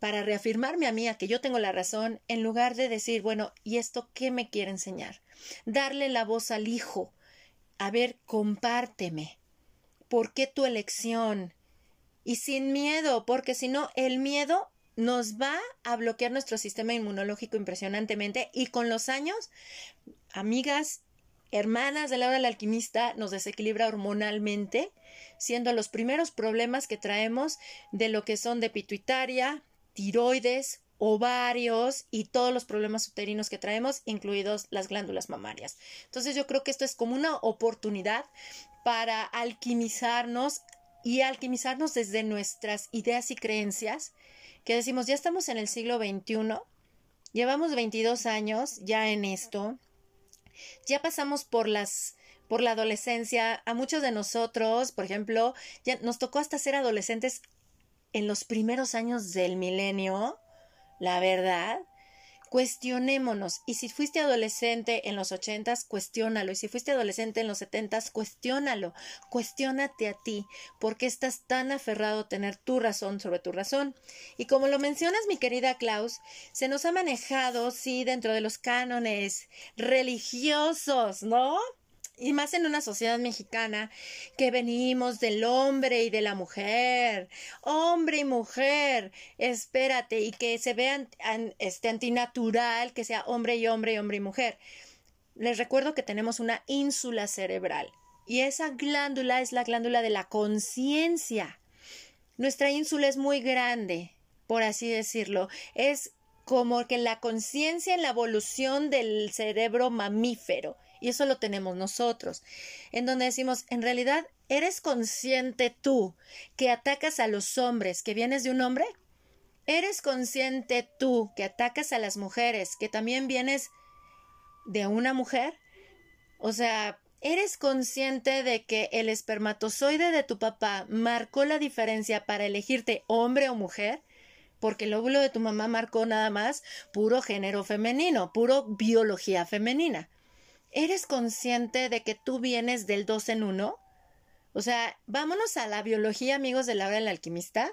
Speaker 1: para reafirmarme a mí a que yo tengo la razón, en lugar de decir, bueno, ¿y esto qué me quiere enseñar? Darle la voz al hijo. A ver, compárteme. ¿Por qué tu elección? Y sin miedo, porque si no, el miedo nos va a bloquear nuestro sistema inmunológico impresionantemente y con los años, amigas, hermanas de la hora del alquimista, nos desequilibra hormonalmente, siendo los primeros problemas que traemos de lo que son de pituitaria, tiroides, ovarios y todos los problemas uterinos que traemos, incluidos las glándulas mamarias. Entonces yo creo que esto es como una oportunidad para alquimizarnos y alquimizarnos desde nuestras ideas y creencias, que decimos, ya estamos en el siglo XXI, llevamos 22 años ya en esto, ya pasamos por las por la adolescencia, a muchos de nosotros, por ejemplo, ya nos tocó hasta ser adolescentes en los primeros años del milenio, la verdad, cuestionémonos. Y si fuiste adolescente en los ochentas, cuestiónalo. Y si fuiste adolescente en los setentas, cuestiónalo. Cuestiónate a ti. ¿Por qué estás tan aferrado a tener tu razón sobre tu razón? Y como lo mencionas, mi querida Klaus, se nos ha manejado, sí, dentro de los cánones religiosos, ¿no? Y más en una sociedad mexicana que venimos del hombre y de la mujer, hombre y mujer, espérate, y que se vean este antinatural que sea hombre y hombre y hombre y mujer. Les recuerdo que tenemos una ínsula cerebral y esa glándula es la glándula de la conciencia. Nuestra ínsula es muy grande, por así decirlo, es como que la conciencia en la evolución del cerebro mamífero y eso lo tenemos nosotros, en donde decimos, en realidad, ¿eres consciente tú que atacas a los hombres, que vienes de un hombre? ¿Eres consciente tú que atacas a las mujeres, que también vienes de una mujer? O sea, ¿eres consciente de que el espermatozoide de tu papá marcó la diferencia para elegirte hombre o mujer? Porque el óvulo de tu mamá marcó nada más puro género femenino, puro biología femenina. ¿Eres consciente de que tú vienes del dos en uno? O sea, vámonos a la biología, amigos de la hora del alquimista,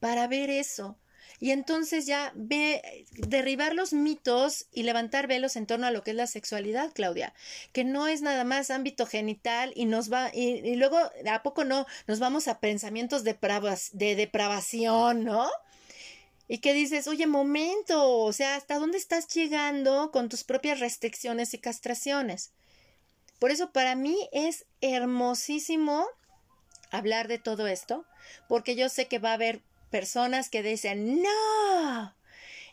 Speaker 1: para ver eso. Y entonces ya ve, derribar los mitos y levantar velos en torno a lo que es la sexualidad, Claudia, que no es nada más ámbito genital y nos va, y, luego, ¿a poco no? Nos vamos a pensamientos de depravación, ¿no? Y que dices, oye, momento, o sea, ¿hasta dónde estás llegando con tus propias restricciones y castraciones? Por eso para mí es hermosísimo hablar de todo esto, porque yo sé que va a haber personas que dicen, no,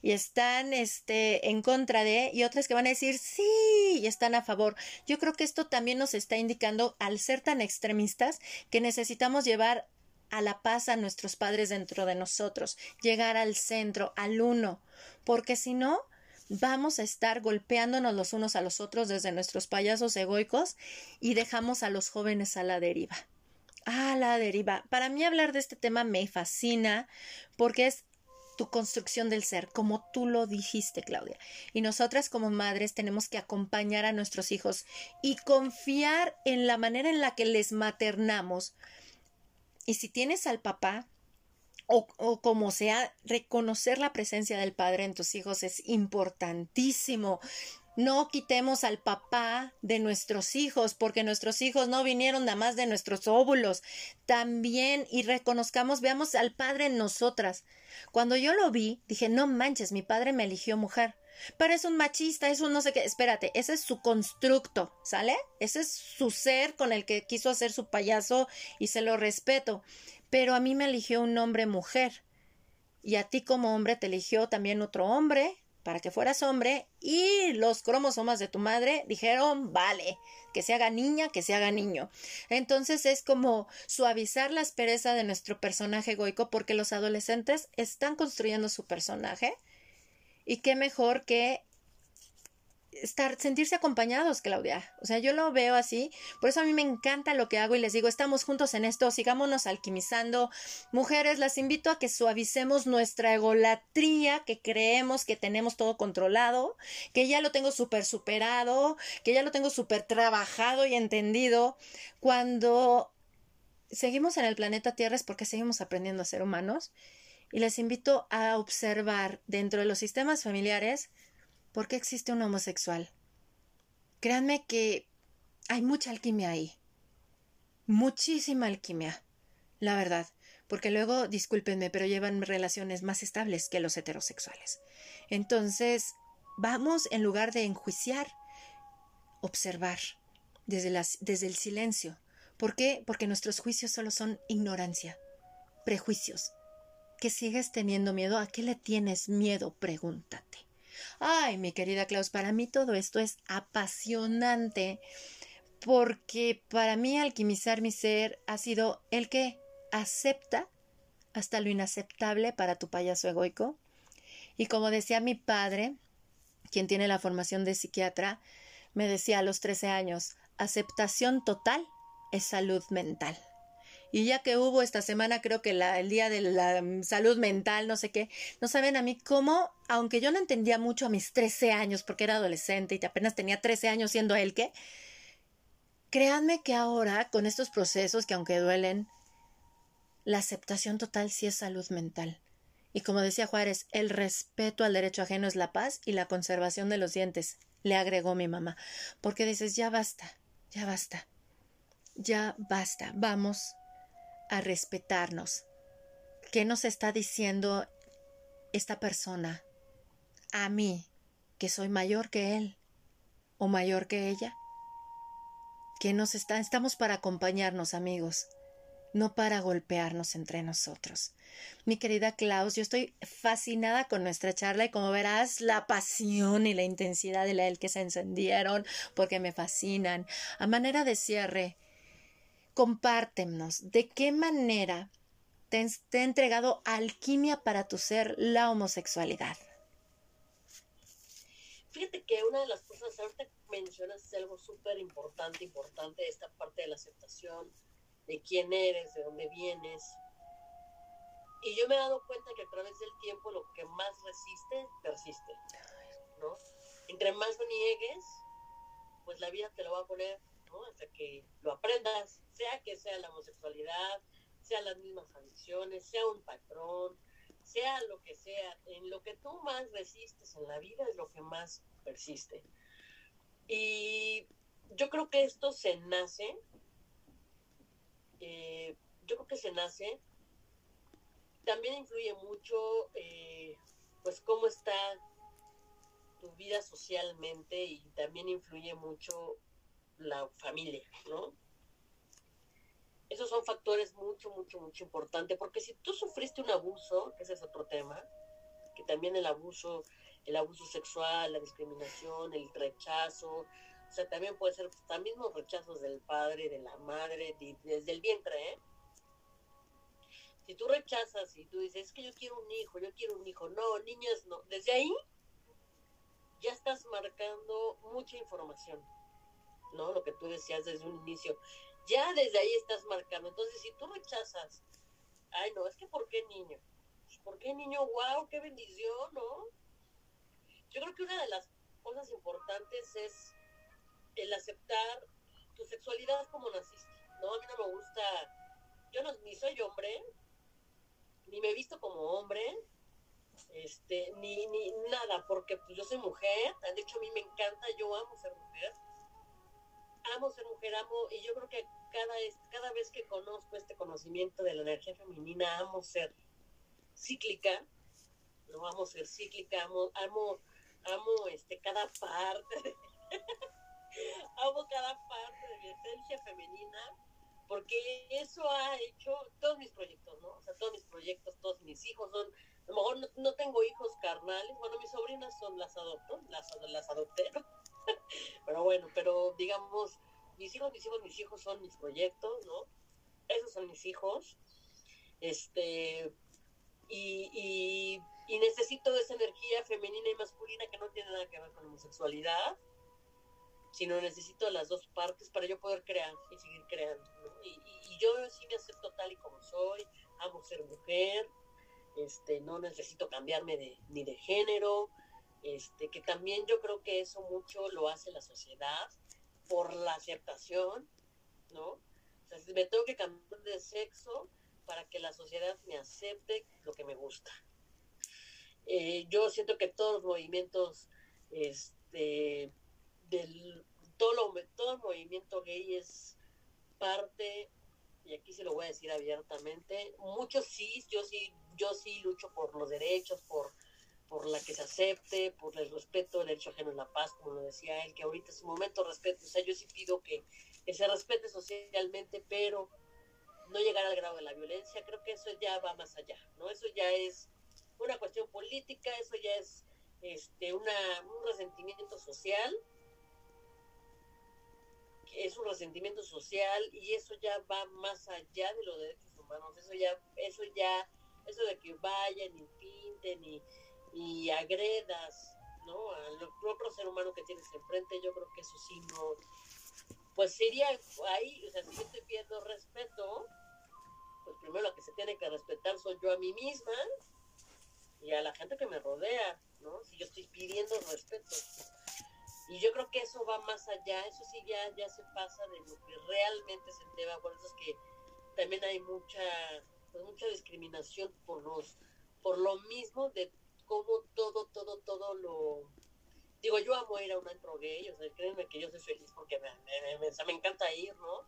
Speaker 1: y están este en contra de y otras que van a decir sí y están a favor. Yo creo que esto también nos está indicando al ser tan extremistas que necesitamos llevar a la paz a nuestros padres dentro de nosotros, llegar al centro, al uno, porque si no, vamos a estar golpeándonos los unos a los otros desde nuestros payasos egoicos y dejamos a los jóvenes a la deriva. A la deriva. Para mí hablar de este tema me fascina porque es tu construcción del ser, como tú lo dijiste, Claudia. Y nosotras como madres tenemos que acompañar a nuestros hijos y confiar en la manera en la que les maternamos. Y si tienes al papá, o, o, como sea, reconocer la presencia del padre en tus hijos es importantísimo. No quitemos al papá de nuestros hijos, porque nuestros hijos no vinieron nada más de nuestros óvulos. También, y reconozcamos, veamos al padre en nosotras. Cuando yo lo vi, dije, no manches, mi padre me eligió mujer. Pero es un machista, es un no sé qué. Espérate, ese es su constructo, ¿sale? Ese es su ser con el que quiso hacer su payaso y se lo respeto. Pero a mí me eligió un hombre mujer. Y a ti como hombre te eligió también otro hombre para que fueras hombre y los cromosomas de tu madre dijeron, vale, que se haga niña, que se haga niño. Entonces es como suavizar la aspereza de nuestro personaje egoico porque los adolescentes están construyendo su personaje y qué mejor que estar, sentirse acompañados, Claudia. O sea, yo lo veo así. Por eso a mí me encanta lo que hago y les digo, estamos juntos en esto, sigámonos alquimizando. Mujeres, las invito a que suavicemos nuestra egolatría, que creemos que tenemos todo controlado, que ya lo tengo súper superado, que ya lo tengo súper trabajado y entendido. Cuando seguimos en el planeta Tierra es porque seguimos aprendiendo a ser humanos. Y les invito a observar dentro de los sistemas familiares ¿Por qué existe un homosexual? Créanme que hay mucha alquimia ahí. Muchísima alquimia. La verdad. Porque luego, discúlpenme, pero llevan relaciones más estables que los heterosexuales. Entonces, vamos en lugar de enjuiciar, observar desde, las, desde el silencio. ¿Por qué? Porque nuestros juicios solo son ignorancia, prejuicios. Que sigues teniendo miedo, ¿a qué le tienes miedo? Pregúntate. Ay, mi querida Klaus, para mí todo esto es apasionante porque para mí alquimizar mi ser ha sido el que acepta hasta lo inaceptable para tu payaso egoico. Y como decía mi padre, quien tiene la formación de psiquiatra, me decía a los 13 años, aceptación total es salud mental. Y ya que hubo esta semana, creo que la, el día de la mm, salud mental, no sé qué, no saben a mí cómo, aunque yo no entendía mucho a mis 13 años, porque era adolescente y apenas tenía 13 años siendo él que, créanme que ahora, con estos procesos que aunque duelen, la aceptación total sí es salud mental. Y como decía Juárez, el respeto al derecho ajeno es la paz y la conservación de los dientes, le agregó mi mamá, porque dices, ya basta, ya basta, ya basta, vamos a respetarnos. ¿Qué nos está diciendo esta persona a mí, que soy mayor que él o mayor que ella? ¿Qué nos está? Estamos para acompañarnos, amigos, no para golpearnos entre nosotros. Mi querida Klaus, yo estoy fascinada con nuestra charla y como verás, la pasión y la intensidad de la que se encendieron porque me fascinan. A manera de cierre, compártenos de qué manera te, ha entregado alquimia para tu ser la homosexualidad.
Speaker 2: Fíjate que una de las cosas, ahorita mencionas es algo súper importante, importante, esta parte de la aceptación, de quién eres, de dónde vienes. Y yo me he dado cuenta que a través del tiempo lo que más resiste, persiste. ¿no? Entre más lo niegues, pues la vida te lo va a poner hasta que lo aprendas, sea que sea la homosexualidad, sea las mismas adicciones, sea un patrón, sea lo que sea, en lo que tú más resistes en la vida es lo que más persiste. Y yo creo que esto se nace, eh, yo creo que se nace, también influye mucho, eh, pues, cómo está tu vida socialmente y también influye mucho la familia, ¿no? Esos son factores mucho, mucho, mucho importantes, porque si tú sufriste un abuso, ese es otro tema, que también el abuso, el abuso sexual, la discriminación, el rechazo, o sea, también puede ser también los rechazos del padre, de la madre, desde el vientre, ¿eh? Si tú rechazas y tú dices, es que yo quiero un hijo, yo quiero un hijo, no, niñas, no, desde ahí ya estás marcando mucha información. ¿no? Lo que tú decías desde un inicio. Ya desde ahí estás marcando. Entonces, si tú rechazas, ay, no, es que ¿por qué niño? ¿por qué niño? ¡Wow! ¡Qué bendición! ¿no? Yo creo que una de las cosas importantes es el aceptar tu sexualidad como naciste, ¿no? A mí no me gusta, yo no, ni soy hombre, ni me he visto como hombre, este, ni, ni nada, porque pues, yo soy mujer, de hecho a mí me encanta, yo amo ser mujer, amo ser mujer, amo, y yo creo que cada, cada vez que conozco este conocimiento de la energía femenina, amo ser cíclica, no amo ser cíclica, amo, amo, amo este, cada parte, amo cada parte de mi esencia femenina, porque eso ha hecho todos mis proyectos, ¿no? O sea, todos mis proyectos, todos mis hijos son, a lo mejor no, tengo hijos carnales, bueno, mis sobrinas son las adopto, las, las adopté, pero bueno, pero digamos, mis hijos, mis hijos, mis hijos son mis proyectos, ¿no? Esos son mis hijos, este, y, y necesito esa energía femenina y masculina que no tiene nada que ver con la homosexualidad, sino necesito las dos partes para yo poder crear y seguir creando. Y, yo sí me acepto tal y como soy, amo ser mujer, este, no necesito cambiarme de, ni de género, este, que también yo creo que eso mucho lo hace la sociedad por la aceptación, ¿no? O sea, me tengo que cambiar de sexo para que la sociedad me acepte lo que me gusta. Eh, yo siento que todos los movimientos este, del todo, todo el movimiento gay es parte, y aquí se lo voy a decir abiertamente, muchos sí, yo sí, yo sí lucho por los derechos, por, por la que se acepte, por el respeto, el derecho ajeno en la paz, como lo decía él, que ahorita es un momento respeto, o sea, yo sí pido que, que se respete socialmente, pero no llegar al grado de la violencia, creo que eso ya va más allá, ¿no? Eso ya es una cuestión política, eso ya es este, una, un resentimiento social. Es un resentimiento social y eso ya va más allá de los derechos humanos, eso ya, eso ya, eso de que vayan y pinten y, y agredas, ¿no? Al otro ser humano que tienes enfrente, yo creo que eso sí no, pues sería ahí, o sea, si yo estoy pidiendo respeto, pues primero lo que se tiene que respetar soy yo a mí misma y a la gente que me rodea, ¿no? Si yo estoy pidiendo respeto. Y yo creo que eso va más allá, eso sí ya, ya se pasa de lo que realmente se deba, por eso es que también hay mucha, pues mucha discriminación por los, por lo mismo de cómo todo, todo, todo lo digo, yo amo ir a un antro gay, o sea, créanme que yo soy feliz porque me, me, me encanta ir, ¿no?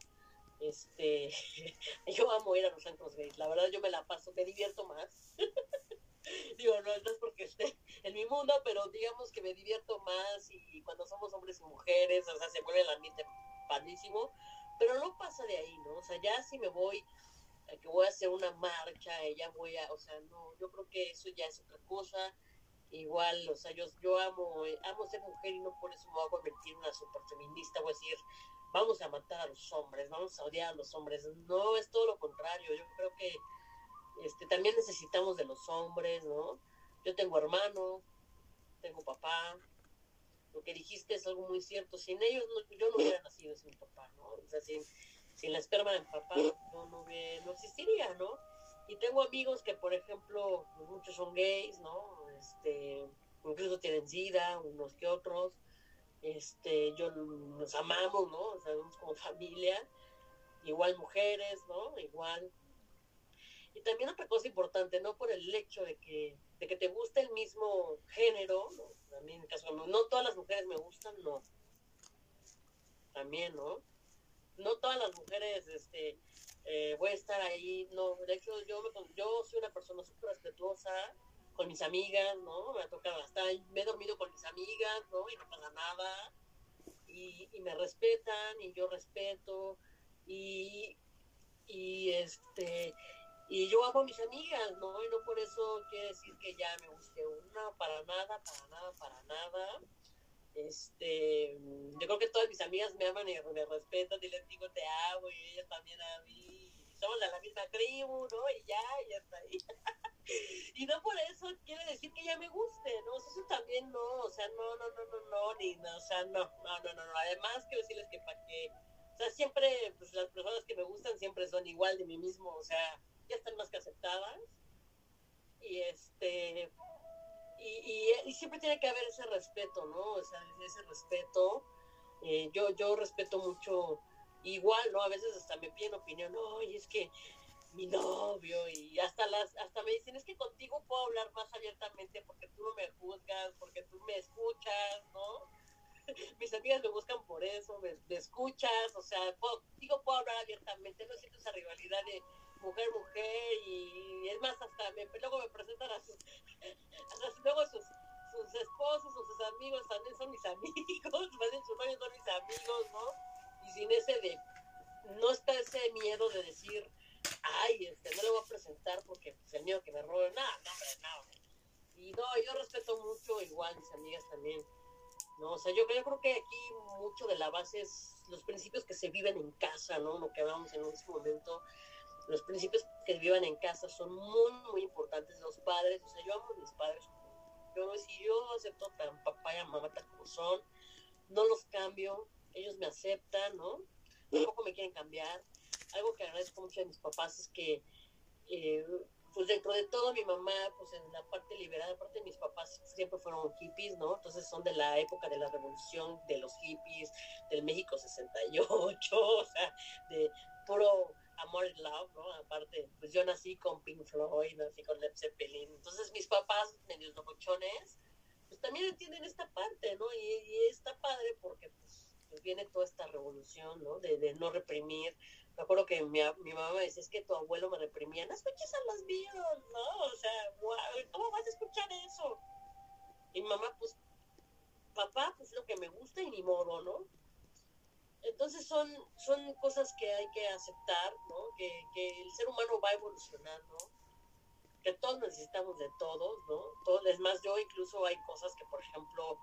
Speaker 2: Este, yo amo ir a los antros gays, la verdad yo me la paso, me divierto más. digo, no, es porque esté en mi mundo, pero digamos que me divierto más y cuando somos hombres y mujeres, o sea, se vuelve el ambiente padrísimo, pero no pasa de ahí, ¿no? O sea, ya si me voy, que voy a hacer una marcha, ya voy a, o sea, no, yo creo que eso ya es otra cosa. Igual, o sea, yo, yo amo, amo ser mujer y no por eso me voy a convertir en una super feminista, voy a decir, vamos a matar a los hombres, vamos a odiar a los hombres. No, es todo lo contrario. Yo creo que este, también necesitamos de los hombres, ¿no? Yo tengo hermano, tengo papá. Lo que dijiste es algo muy cierto. Sin ellos yo no hubiera nacido sin papá, ¿no? O sea, sin, sin la esperma de papá yo no, no existiría, ¿no? Y tengo amigos que, por ejemplo, muchos son gays, ¿no? Este, incluso tienen sida, unos que otros. Este, yo nos amamos, ¿no? O sea, somos como familia. Igual mujeres, ¿no? Igual y también otra cosa importante, no por el hecho de que, de que te guste el mismo género, ¿no? a mí en caso, no, no todas las mujeres me gustan, no. También, ¿no? No todas las mujeres, este, eh, voy a estar ahí, no, de hecho yo, yo soy una persona súper respetuosa con mis amigas, ¿no? Me ha tocado hasta, me he dormido con mis amigas, ¿no? Y no pasa nada. Y, y me respetan y yo respeto y, y este y yo amo a mis amigas, ¿no? Y no por eso quiere decir que ya me guste una, para nada, para nada, para nada. Este, yo creo que todas mis amigas me aman y me respetan y les digo te amo y ellas también a mí. Somos de la misma tribu, ¿no? Y ya, y hasta ahí. y no por eso quiere decir que ya me guste, ¿no? eso también no, o sea, no, no, no, no, no, ni, no, o sea, no, no, no, no. Además, quiero decirles que para que, o sea, siempre, pues las personas que me gustan siempre son igual de mí mismo, o sea, ya están más que aceptadas. y este y, y, siempre tiene que haber ese respeto, ¿no? O sea, ese respeto. Eh, yo, yo respeto mucho, igual, ¿no? A veces hasta me piden opinión, oye, es que mi novio y hasta las hasta me dicen es que contigo puedo hablar más abiertamente porque tú no me juzgas porque tú me escuchas no mis amigas me buscan por eso me, escuchas o sea contigo puedo hablar abiertamente no siento esa rivalidad de mujer mujer y es más hasta me, luego me presentan a sus luego sus sus esposos o sus amigos también son mis amigos sus novios son mis amigos no y sin ese de no está ese miedo de decir ay, este, no le voy a presentar porque pues, el miedo que me roben, nada, no, hombre, no. Y no, yo respeto mucho igual mis amigas también. No, o sea, yo, yo creo que aquí mucho de la base es los principios que se viven en casa, ¿no? Lo que hablamos en este momento. Los principios que vivan en casa son muy, muy importantes. Los padres, o sea, yo amo a mis padres. Yo, si yo acepto tan papá y mamá tan como son, no los cambio, ellos me aceptan, ¿no? Tampoco me quieren cambiar algo que agradezco mucho de mis papás es que, eh, pues dentro de todo, mi mamá, pues en la parte liberal, aparte mis papás siempre fueron hippies, ¿no? Entonces son de la época de la revolución de los hippies, del México 68, o sea, de puro amor y love, ¿no? Aparte, pues yo nací con Pink Floyd, nací con Led Zeppelin, entonces mis papás, medios locochones, pues también entienden esta parte, ¿no? Y, está padre porque pues, pues, viene toda esta revolución, ¿no? De, de no reprimir, me acuerdo que mi, mi mamá me decía, es que tu abuelo me reprimía, no escuches a los Beatles, ¿no? O sea, ¿cómo vas a escuchar eso? Y mi mamá, pues, papá, pues lo que me gusta y ni modo, ¿no? Entonces son, son cosas que hay que aceptar, ¿no? Que, que el ser humano va evolucionando, que todos necesitamos de todos, ¿no? Todo, es más, yo incluso hay cosas que, por ejemplo,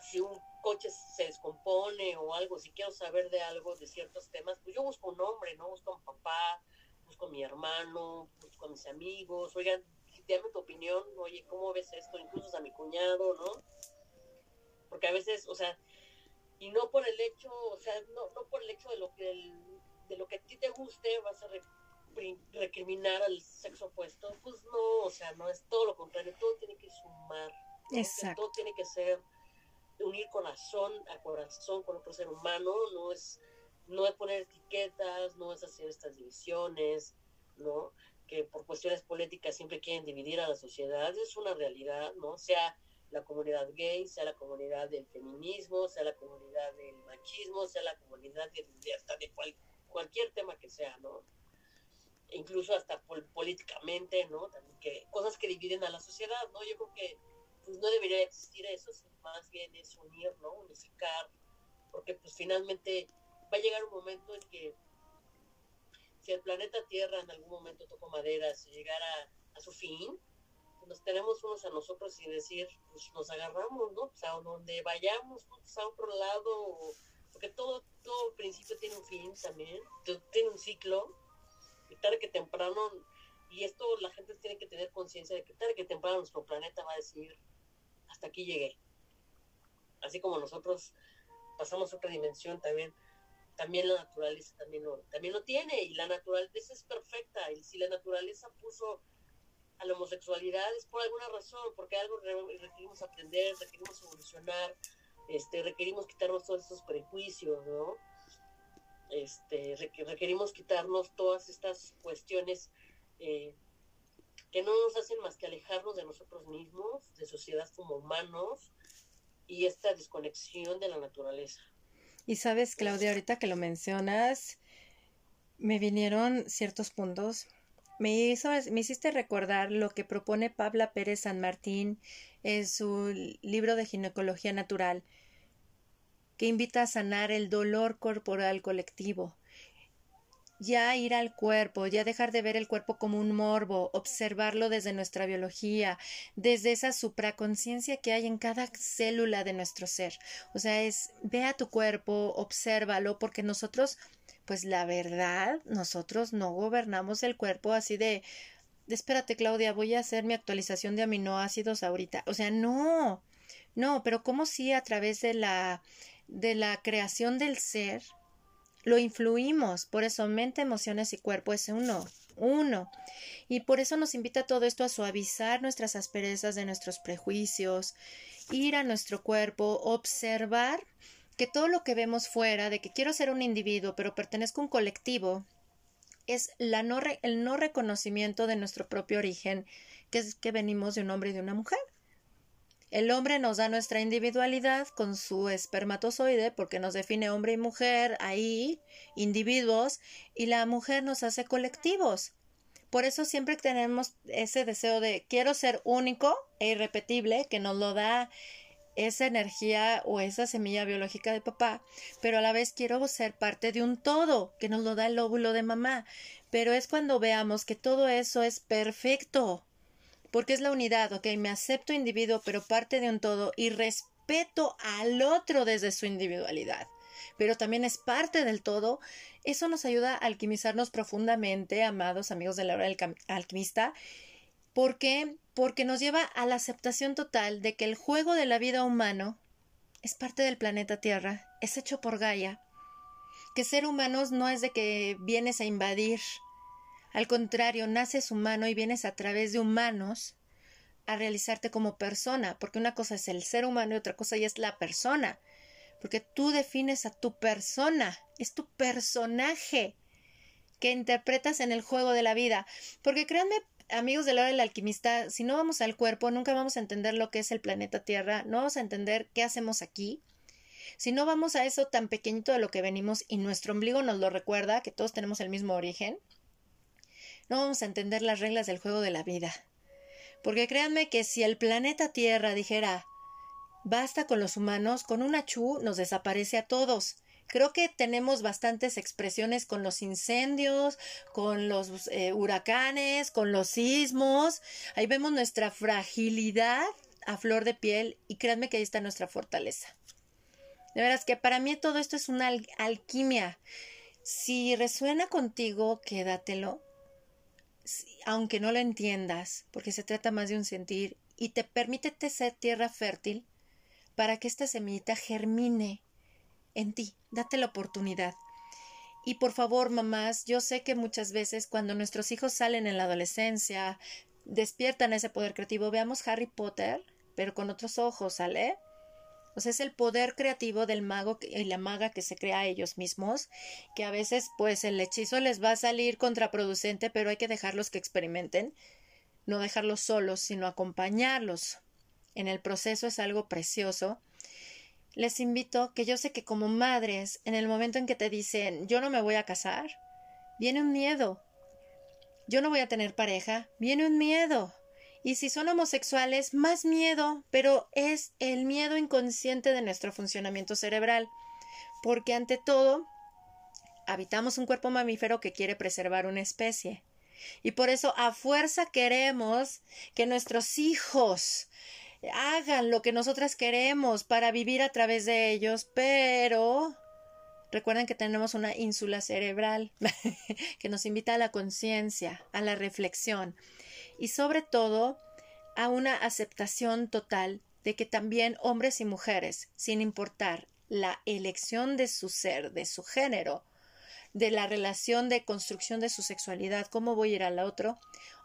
Speaker 2: si un coche se descompone o algo, si quiero saber de algo, de ciertos temas, pues yo busco un hombre, ¿no? Busco a mi papá, busco a mi hermano, busco a mis amigos, oigan, dame tu opinión, oye, ¿cómo ves esto? Incluso a mi cuñado, ¿no? Porque a veces, o sea, y no por el hecho, o sea, no, no por el hecho de lo que de lo que a ti te guste vas a recriminar al sexo opuesto, pues no, o sea, no es todo lo contrario, todo tiene que sumar,
Speaker 1: Exacto.
Speaker 2: todo tiene que ser unir corazón a corazón con otro ser humano, no es, no es poner etiquetas, no es hacer estas divisiones, ¿no? Que por cuestiones políticas siempre quieren dividir a la sociedad, es una realidad, ¿no? Sea la comunidad gay, sea la comunidad del feminismo, sea la comunidad del machismo, sea la comunidad de, hasta de cualquier tema que sea, ¿no? incluso hasta políticamente, ¿no? También que cosas que dividen a la sociedad, ¿no? Yo creo que pues no debería existir eso, más bien es unir, ¿no? Unificar, porque pues finalmente va a llegar un momento en que si el planeta Tierra en algún momento tocó madera, si llegara a su fin, pues nos tenemos unos a nosotros y decir, pues nos agarramos, ¿no? Pues a donde vayamos, a otro lado, porque todo, todo principio tiene un fin también, tiene un ciclo, y tarde que temprano, y esto la gente tiene que tener conciencia de que tarde que temprano nuestro planeta va a decir, hasta aquí llegué. Así como nosotros pasamos otra dimensión también, también la naturaleza también lo, también lo tiene y la naturaleza es perfecta. Y si la naturaleza puso a la homosexualidad es por alguna razón, porque algo requerimos aprender, requerimos evolucionar, este, requerimos quitarnos todos esos prejuicios, ¿no? Este, requerimos quitarnos todas estas cuestiones eh, que no nos hacen más que alejarnos de nosotros mismos, de sociedad como humanos y esta desconexión de la naturaleza.
Speaker 1: Y sabes, Claudia, ahorita que lo mencionas, me vinieron ciertos puntos. Me, hizo, me hiciste recordar lo que propone Pabla Pérez San Martín en su libro de ginecología natural, que invita a sanar el dolor corporal colectivo ya ir al cuerpo, ya dejar de ver el cuerpo como un morbo, observarlo desde nuestra biología, desde esa supraconciencia que hay en cada célula de nuestro ser. O sea, es ve a tu cuerpo, obsérvalo, porque nosotros, pues la verdad, nosotros no gobernamos el cuerpo así de espérate, Claudia, voy a hacer mi actualización de aminoácidos ahorita. O sea, no, no, pero como si a través de la de la creación del ser, lo influimos. Por eso mente, emociones y cuerpo es uno, uno. Y por eso nos invita todo esto a suavizar nuestras asperezas de nuestros prejuicios, ir a nuestro cuerpo, observar que todo lo que vemos fuera, de que quiero ser un individuo, pero pertenezco a un colectivo, es la no el no reconocimiento de nuestro propio origen, que es que venimos de un hombre y de una mujer. El hombre nos da nuestra individualidad con su espermatozoide porque nos define hombre y mujer ahí, individuos, y la mujer nos hace colectivos. Por eso siempre tenemos ese deseo de quiero ser único e irrepetible, que nos lo da esa energía o esa semilla biológica de papá, pero a la vez quiero ser parte de un todo, que nos lo da el óvulo de mamá. Pero es cuando veamos que todo eso es perfecto, porque es la unidad, ok, me acepto individuo, pero parte de un todo y respeto al otro desde su individualidad, pero también es parte del todo, eso nos ayuda a alquimizarnos profundamente, amados amigos de la hora del alquimista. ¿Por qué? Porque nos lleva a la aceptación total de que el juego de la vida humano es parte del planeta Tierra, es hecho por Gaia, que ser humanos no es de que vienes a invadir, al contrario, naces humano y vienes a través de humanos a realizarte como persona, porque una cosa es el ser humano y otra cosa ya es la persona, porque tú defines a tu persona, es tu personaje que interpretas en el juego de la vida, porque créanme, amigos de la hora del alquimista, si no vamos al cuerpo, nunca vamos a entender lo que es el planeta Tierra, no vamos a entender qué hacemos aquí. Si no vamos a eso tan pequeñito de lo que venimos y nuestro ombligo nos lo recuerda, que todos tenemos el mismo origen, no vamos a entender las reglas del juego de la vida. Porque créanme que si el planeta Tierra dijera basta con los humanos, con una chu nos desaparece a todos. Creo que tenemos bastantes expresiones con los incendios, con los eh, huracanes, con los sismos. Ahí vemos nuestra fragilidad a flor de piel y créanme que ahí está nuestra fortaleza. De veras que para mí todo esto es una alquimia. Si resuena contigo, quédatelo aunque no lo entiendas, porque se trata más de un sentir, y te permite ser tierra fértil para que esta semillita germine en ti. Date la oportunidad. Y por favor, mamás, yo sé que muchas veces cuando nuestros hijos salen en la adolescencia, despiertan ese poder creativo, veamos Harry Potter, pero con otros ojos, ¿sale? O sea, es el poder creativo del mago y la maga que se crea a ellos mismos, que a veces pues el hechizo les va a salir contraproducente, pero hay que dejarlos que experimenten, no dejarlos solos, sino acompañarlos. En el proceso es algo precioso. Les invito que yo sé que como madres, en el momento en que te dicen yo no me voy a casar, viene un miedo. Yo no voy a tener pareja, viene un miedo. Y si son homosexuales, más miedo, pero es el miedo inconsciente de nuestro funcionamiento cerebral, porque ante todo, habitamos un cuerpo mamífero que quiere preservar una especie. Y por eso a fuerza queremos que nuestros hijos hagan lo que nosotras queremos para vivir a través de ellos, pero recuerden que tenemos una ínsula cerebral que nos invita a la conciencia, a la reflexión y sobre todo a una aceptación total de que también hombres y mujeres, sin importar la elección de su ser, de su género, de la relación de construcción de su sexualidad, cómo voy a ir al otro,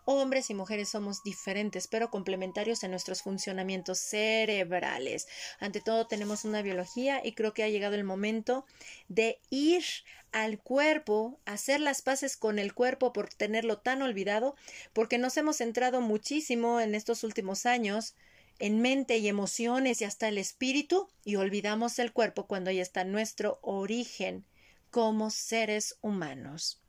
Speaker 1: Hombres y mujeres somos diferentes, pero complementarios en nuestros funcionamientos cerebrales. Ante todo, tenemos una biología y creo que ha llegado el momento de ir al cuerpo, hacer las paces con el cuerpo por tenerlo tan olvidado, porque nos hemos centrado muchísimo en estos últimos años en mente y emociones y hasta el espíritu y olvidamos el cuerpo cuando ya está nuestro origen como seres humanos.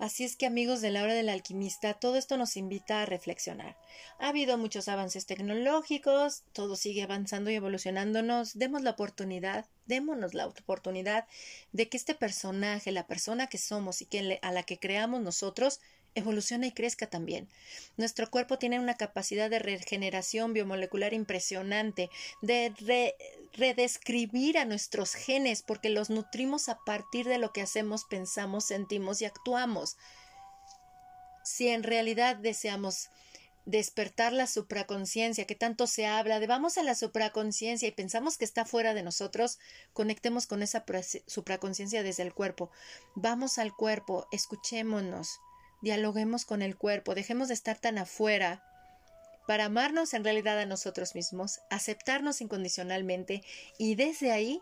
Speaker 1: Así es que amigos de la hora del alquimista, todo esto nos invita a reflexionar. Ha habido muchos avances tecnológicos, todo sigue avanzando y evolucionándonos. Demos la oportunidad, démonos la oportunidad de que este personaje, la persona que somos y que a la que creamos nosotros, evolucione y crezca también. Nuestro cuerpo tiene una capacidad de regeneración biomolecular impresionante, de redescribir a nuestros genes, porque los nutrimos a partir de lo que hacemos, pensamos, sentimos y actuamos. Si en realidad deseamos despertar la supraconciencia, que tanto se habla de vamos a la supraconciencia y pensamos que está fuera de nosotros, conectemos con esa supraconciencia desde el cuerpo. Vamos al cuerpo, escuchémonos, dialoguemos con el cuerpo, dejemos de estar tan afuera para amarnos en realidad a nosotros mismos, aceptarnos incondicionalmente y desde ahí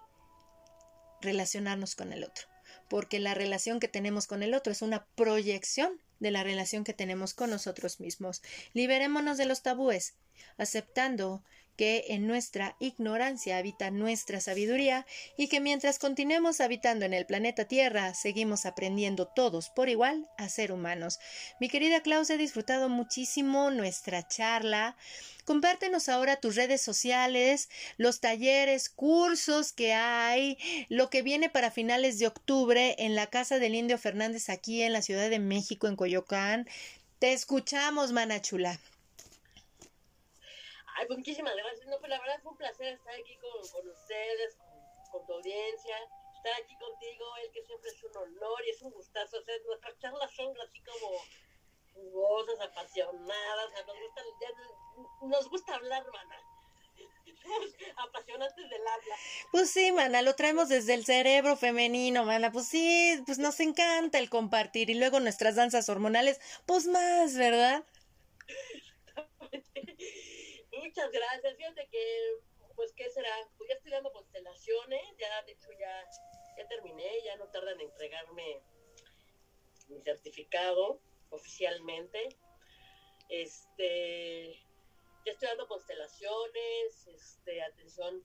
Speaker 1: relacionarnos con el otro, porque la relación que tenemos con el otro es una proyección de la relación que tenemos con nosotros mismos. Liberémonos de los tabúes, aceptando que en nuestra ignorancia habita nuestra sabiduría y que mientras continuemos habitando en el planeta Tierra, seguimos aprendiendo todos por igual a ser humanos. Mi querida Klaus, he disfrutado muchísimo nuestra charla. Compártenos ahora tus redes sociales, los talleres, cursos que hay, lo que viene para finales de octubre en la casa del Indio Fernández aquí en la Ciudad de México, en Coyoacán. Te escuchamos, Manachula.
Speaker 2: Ay, pues muchísimas gracias. No, pues la verdad fue un placer estar aquí con, con ustedes, con, tu audiencia, estar aquí contigo, el que siempre es un honor y es un gustazo. O sea, nuestras charlas son así como jugosas, apasionadas, nos gusta, nos gusta hablar, mana. apasionantes del habla.
Speaker 1: Pues sí, mana, lo traemos desde el cerebro femenino, mana. Pues sí, pues nos encanta el compartir y luego nuestras danzas hormonales, pues más, ¿verdad?
Speaker 2: Muchas gracias. Fíjate que, pues, ¿qué será? Pues ya estoy dando constelaciones, ya, de hecho, ya, ya terminé, ya no tardan en entregarme mi certificado oficialmente. Este, ya estoy dando constelaciones, este, atención,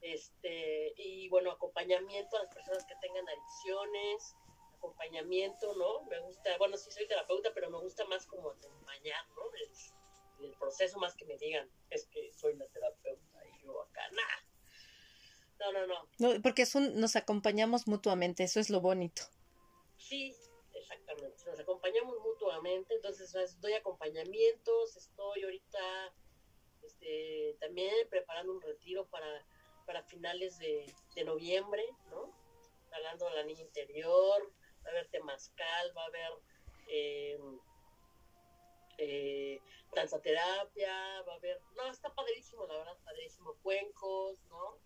Speaker 2: este, y bueno, acompañamiento a las personas que tengan adicciones, acompañamiento, ¿no? Me gusta, bueno, sí soy terapeuta, pero me gusta más como acompañar, ¿no? El proceso más que me digan es que soy la terapeuta y yo acá, nada. No, no, no.
Speaker 1: no porque es un, nos acompañamos mutuamente, eso es lo bonito.
Speaker 2: Sí, exactamente, nos acompañamos mutuamente, entonces doy acompañamientos, estoy ahorita este, también preparando un retiro para, para finales de, de noviembre, ¿no? Hablando de la niña interior, va a haber temazcal, va a haber... Eh, eh, danzaterapia, va a haber, no, está padrísimo, la verdad, padrísimo, cuencos, ¿no?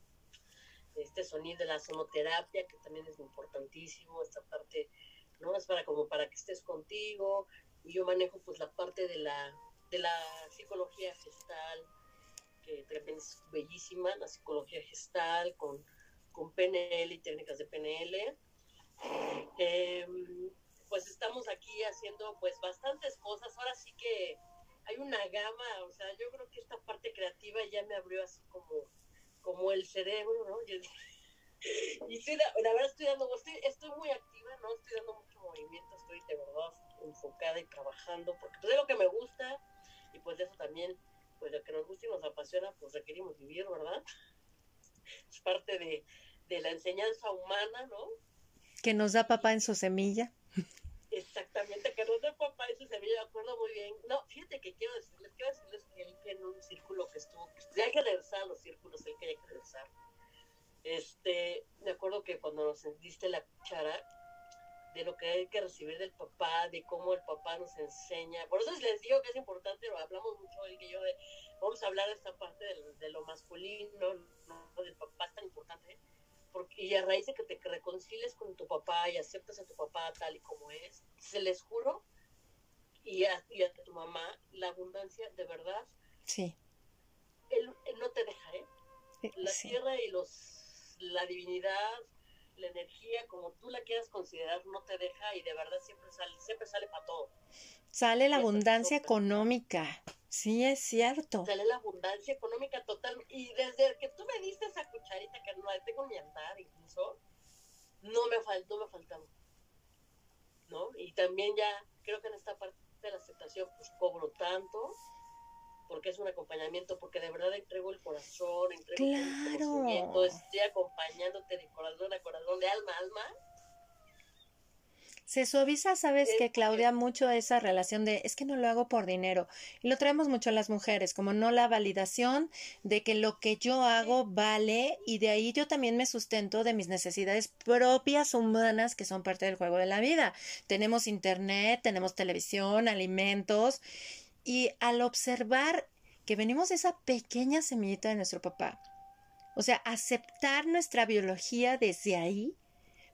Speaker 2: Este sonido de la sonoterapia, que también es importantísimo, esta parte, ¿no? Es para como para que estés contigo, y yo manejo pues la parte de la, de la psicología gestal, que también es bellísima, la psicología gestal, con, con PNL y técnicas de PNL. Eh, pues estamos aquí haciendo pues bastantes cosas. Ahora sí que hay una gama, o sea, yo creo que esta parte creativa ya me abrió así como, como el cerebro, ¿no? y estoy, la, verdad estoy dando, estoy, estoy muy activa, ¿no? Estoy dando mucho movimiento, estoy de verdad enfocada y trabajando, porque pues es lo que me gusta y pues de eso también, pues lo que nos gusta y nos apasiona, pues requerimos vivir, ¿verdad? Es parte de, de la enseñanza humana, ¿no?
Speaker 1: Que nos da papá en su semilla.
Speaker 2: Exactamente, que no de papá eso se me acuerdo muy bien. No, fíjate que quiero decirles, quiero decirles que él en un círculo que estuvo, ya hay que regresar a los círculos, él quería que regresar. Este, me acuerdo que cuando nos diste la cuchara de lo que hay que recibir del papá, de cómo el papá nos enseña. Por eso les digo que es importante, lo hablamos mucho él y yo de, vamos a hablar de esta parte de, de lo masculino, ¿no? del papá es tan importante porque, y a raíz de que te reconcilies con tu papá y aceptas a tu papá tal y como es, se les juro, y a, y a tu mamá, la abundancia de verdad,
Speaker 1: sí.
Speaker 2: él, no te deja, ¿eh? La tierra y los, la divinidad, la energía, como tú la quieras considerar, no te deja y de verdad siempre sale, siempre sale para todo.
Speaker 1: Sale la abundancia económica. Sí, es cierto.
Speaker 2: Sale la abundancia económica total. Y desde que tú me diste esa cucharita que no tengo mi andar incluso, no me faltó, me faltaba. ¿No? Y también ya creo que en esta parte de la aceptación pues cobro tanto porque es un acompañamiento, porque de verdad entrego el corazón, entrego el conocimiento, estoy acompañándote de corazón a corazón, de alma a alma,
Speaker 1: se suaviza, sabes que Claudia, mucho esa relación de es que no lo hago por dinero. Y lo traemos mucho a las mujeres, como no la validación de que lo que yo hago vale y de ahí yo también me sustento de mis necesidades propias humanas que son parte del juego de la vida. Tenemos internet, tenemos televisión, alimentos Y al observar que venimos de esa pequeña semillita de nuestro papá, o sea, aceptar nuestra biología desde ahí,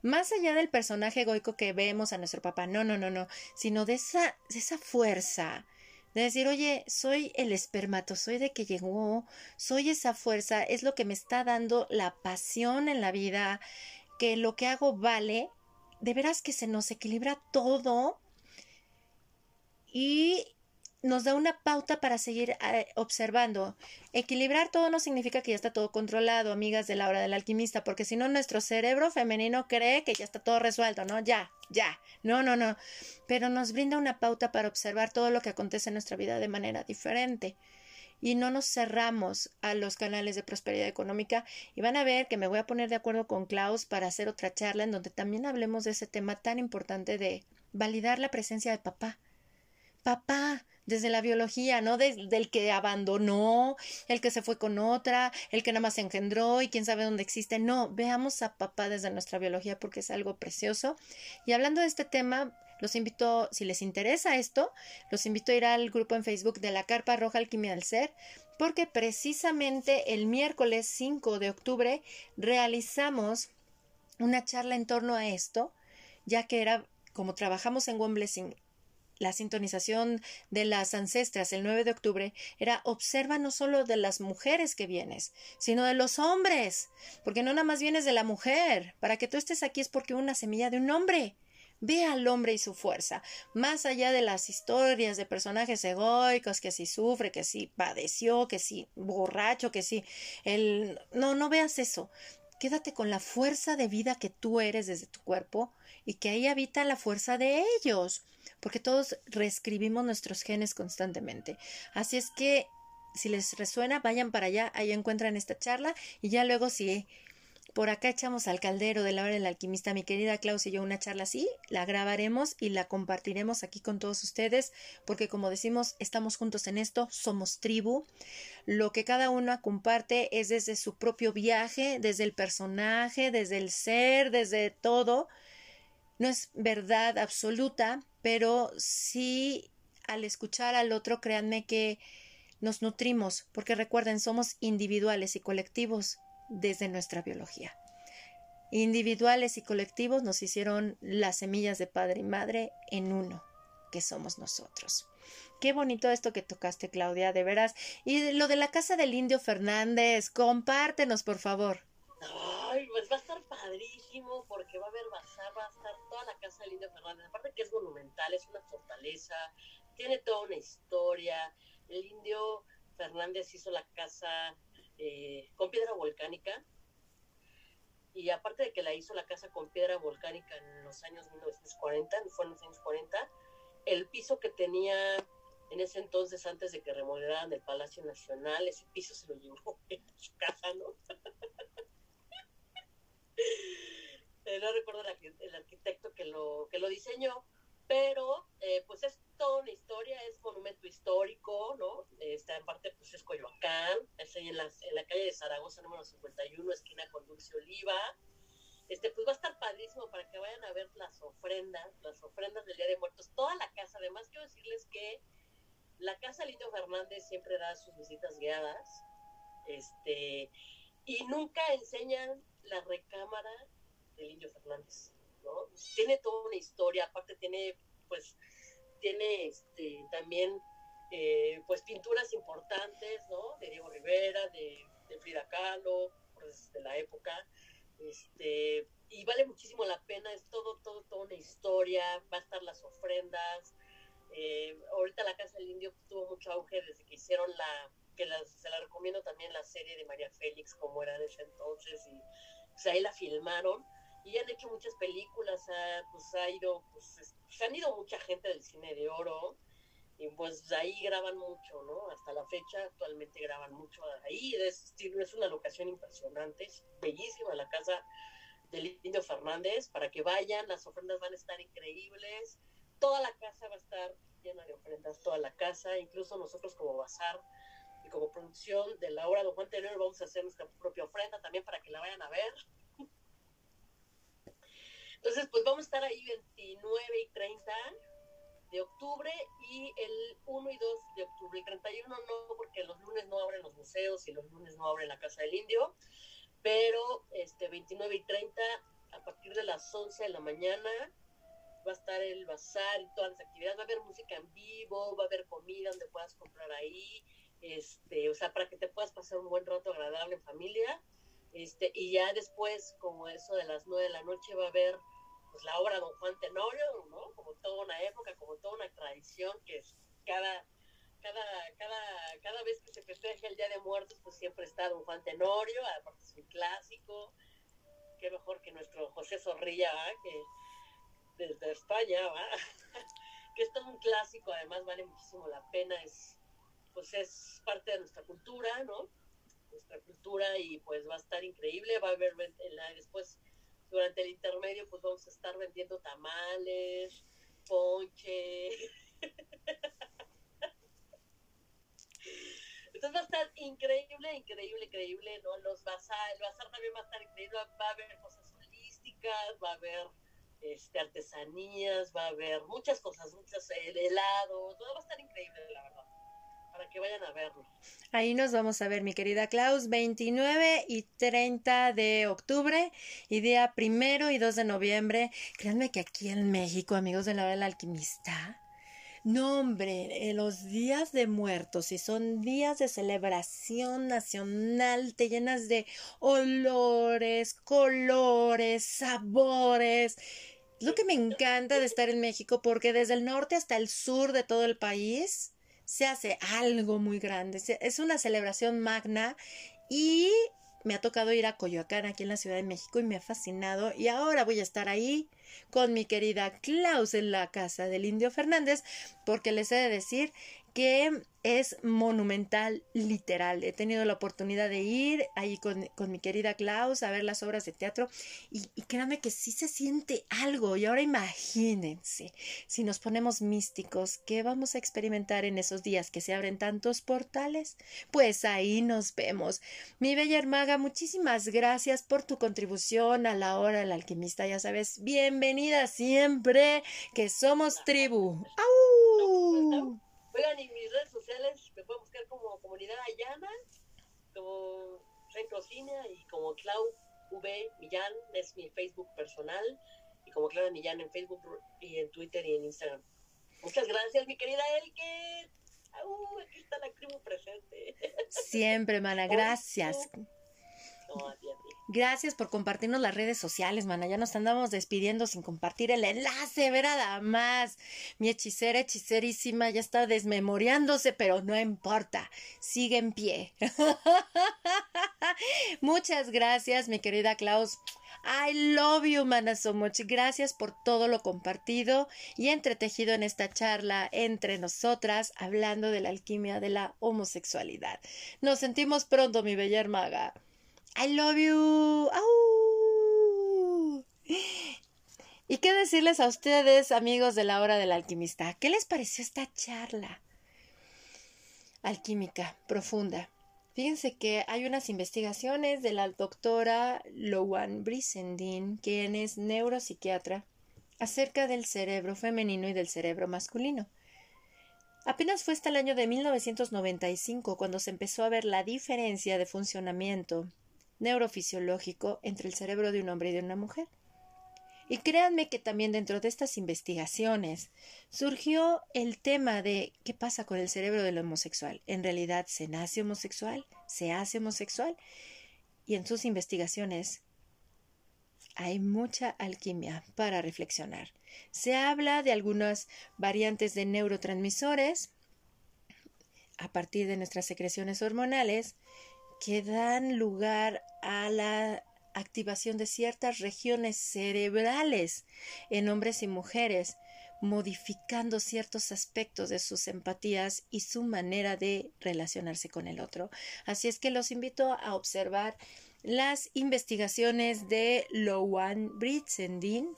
Speaker 1: más allá del personaje egoico que vemos a nuestro papá, no, no, no, no, sino de esa, de esa fuerza, de decir, oye, soy el espermatozoide que llegó, soy esa fuerza, es lo que me está dando la pasión en la vida, que lo que hago vale, de veras que se nos equilibra todo y nos da una pauta para seguir eh, observando. Equilibrar todo no significa que ya está todo controlado, amigas de la hora del alquimista, porque si no nuestro cerebro femenino cree que ya está todo resuelto, ¿no? Ya, ya. No, no, no. Pero nos brinda una pauta para observar todo lo que acontece en nuestra vida de manera diferente. Y no nos cerramos a los canales de prosperidad económica. Y van a ver que me voy a poner de acuerdo con Klaus para hacer otra charla en donde también hablemos de ese tema tan importante de validar la presencia de papá. Papá, desde la biología, no del que abandonó, el que se fue con otra, el que nada más engendró y quién sabe dónde existe. No, veamos a papá desde nuestra biología porque es algo precioso. Y hablando de este tema, los invito, si les interesa esto, los invito a ir al grupo en Facebook de la Carpa Roja Alquimia del Ser, porque precisamente el miércoles 5 de octubre realizamos una charla en torno a esto, ya que era como trabajamos en One Blessing la sintonización de las ancestras el 9 de octubre era observa no solo de las mujeres que vienes, sino de los hombres, porque no nada más vienes de la mujer, para que tú estés aquí es porque una semilla de un hombre. Ve al hombre y su fuerza, más allá de las historias de personajes egoicos, que si sufre, que si padeció, que si borracho, que si el no, no veas eso. Quédate con la fuerza de vida que tú eres desde tu cuerpo y que ahí habita la fuerza de ellos porque todos reescribimos nuestros genes constantemente. Así es que si les resuena, vayan para allá, ahí encuentran esta charla y ya luego si por acá echamos al caldero de la hora del alquimista, mi querida Klaus y yo una charla así, la grabaremos y la compartiremos aquí con todos ustedes, porque como decimos, estamos juntos en esto, somos tribu. Lo que cada uno comparte es desde su propio viaje, desde el personaje, desde el ser, desde todo. No es verdad absoluta, pero sí al escuchar al otro, créanme que nos nutrimos, porque recuerden, somos individuales y colectivos desde nuestra biología. Individuales y colectivos nos hicieron las semillas de padre y madre en uno, que somos nosotros. Qué bonito esto que tocaste, Claudia, de veras. Y lo de la casa del indio Fernández, compártenos, por favor.
Speaker 2: Ay, pues va a estar padrísimo porque va a haber bazar, va a estar toda la casa del Indio Fernández. Aparte que es monumental, es una fortaleza, tiene toda una historia. El Indio Fernández hizo la casa eh, con piedra volcánica y aparte de que la hizo la casa con piedra volcánica en los años 1940, fue en los años 40, el piso que tenía en ese entonces, antes de que remodelaran el Palacio Nacional, ese piso se lo llevó en su casa, ¿no? Eh, no recuerdo el, arquitecto que lo, que lo diseñó, pero eh, pues es toda una historia, es monumento histórico, ¿no? Está en parte, pues es Coyoacán, es ahí en la, en la calle de Zaragoza, número 51, esquina con Dulce Oliva. Este, pues va a estar padrísimo para que vayan a ver las ofrendas, las ofrendas del Día de Muertos, toda la casa. Además, quiero decirles que la casa Lindo Fernández siempre da sus visitas guiadas, este, y nunca enseñan la recámara del Indio Fernández, ¿no? Tiene toda una historia, aparte tiene, pues, tiene este, también, eh, pues, pinturas importantes, ¿no? De Diego Rivera, de, Frida Kahlo, pues, de la época, este, y vale muchísimo la pena, es todo, todo, toda una historia, va a estar las ofrendas, eh, ahorita la Casa del Indio tuvo mucho auge desde que hicieron la, que se la recomiendo también la serie de María Félix, como era en ese entonces, y pues ahí la filmaron. Y han hecho muchas películas, pues ha ido, pues se han ido mucha gente del cine de oro y pues ahí graban mucho, ¿no? Hasta la fecha actualmente graban mucho ahí, es, es una locación impresionante, es bellísima la casa del Indio Fernández, para que vayan, las ofrendas van a estar increíbles, toda la casa va a estar llena de ofrendas, toda la casa, incluso nosotros como bazar y como producción de la obra de Juan Tenero vamos a hacer nuestra propia ofrenda también para que la vayan a ver. Entonces, pues vamos a estar ahí 29 y 30 de octubre y el 1 y 2 de octubre. El 31 no, porque los lunes no abren los museos y los lunes no abren la Casa del Indio, pero este 29 y 30 a partir de las 11 de la mañana va a estar el bazar y todas las actividades, va a haber música en vivo, va a haber comida donde puedas comprar ahí, este, o sea, para que te puedas pasar un buen rato agradable en familia, este, y ya después, como eso de las 9 de la noche, va a haber pues la obra Don Juan Tenorio, ¿no? Como toda una época, como toda una tradición que es cada, cada, cada, cada vez que se festeja el Día de Muertos, pues siempre está Don Juan Tenorio, aparte es un clásico, qué mejor que nuestro José Zorrilla, que desde España, ¿va? que es un clásico, además vale muchísimo la pena, es pues es parte de nuestra cultura, ¿no? Nuestra cultura y pues va a estar increíble, va a haber después durante el intermedio pues vamos a estar vendiendo tamales, ponche. Entonces va a estar increíble, increíble, increíble, ¿no? Los bazar, el bazar también va a estar increíble, va a haber cosas holísticas, va a haber este, artesanías, va a haber muchas cosas, muchos helados, todo va a estar increíble, la verdad, para que vayan a verlo.
Speaker 1: Ahí nos vamos a ver, mi querida Klaus, 29 y 30 de octubre y día primero y 2 de noviembre. Créanme que aquí en México, amigos de la hora del alquimista, no, hombre, los días de muertos, y son días de celebración nacional, te llenas de olores, colores, sabores. Lo que me encanta de estar en México, porque desde el norte hasta el sur de todo el país se hace algo muy grande. Es una celebración magna y me ha tocado ir a Coyoacán, aquí en la Ciudad de México, y me ha fascinado. Y ahora voy a estar ahí con mi querida Klaus en la casa del Indio Fernández, porque les he de decir que es monumental, literal. He tenido la oportunidad de ir ahí con, mi querida Klaus a ver las obras de teatro y, y, créanme que sí se siente algo. Y ahora imagínense, si nos ponemos místicos, ¿qué vamos a experimentar en esos días que se abren tantos portales? Pues ahí nos vemos. Mi bella hermaga, muchísimas gracias por tu contribución a la hora del alquimista. Ya sabes, bienvenida siempre, que somos tribu. ¡Au!
Speaker 2: Oigan, y mis redes sociales me pueden buscar como Comunidad Ayana, como Centro Cine y como Clau V Millán, es mi Facebook personal, y como Clau Millán en Facebook y en Twitter y en Instagram. Muchas gracias, mi querida Elke. Uh, aquí está la tribu presente.
Speaker 1: Siempre, mana, gracias. Gracias por compartirnos las redes sociales, mana. Ya nos andamos despidiendo sin compartir el enlace, ver nada más. Mi hechicera, hechicerísima, ya está desmemoriándose, pero no importa. Sigue en pie. Muchas gracias, mi querida Klaus. I love you, mana, so much. Gracias por todo lo compartido y entretejido en esta charla entre nosotras, hablando de la alquimia de la homosexualidad. Nos sentimos pronto, mi bella hermaga. I love you. ¿Y qué decirles a ustedes, amigos de la hora del alquimista? ¿Qué les pareció esta charla? Alquímica, profunda. Fíjense que hay unas investigaciones de la doctora Lowan Brisendin, quien es neuropsiquiatra, acerca del cerebro femenino y del cerebro masculino. Apenas fue hasta el año de 1995 cuando se empezó a ver la diferencia de funcionamiento neurofisiológico entre el cerebro de un hombre y de una mujer. Y créanme que también dentro de estas investigaciones surgió el tema de qué pasa con el cerebro del homosexual. ¿En realidad se nace homosexual? ¿Se hace homosexual? Y en sus investigaciones hay mucha alquimia para reflexionar. Se habla de algunas variantes de neurotransmisores a partir de nuestras secreciones hormonales que dan lugar a la activación de ciertas regiones cerebrales en hombres y mujeres, modificando ciertos aspectos de sus empatías y su manera de relacionarse con el otro. Así es que los invito a observar las investigaciones de Lowan Britzendin,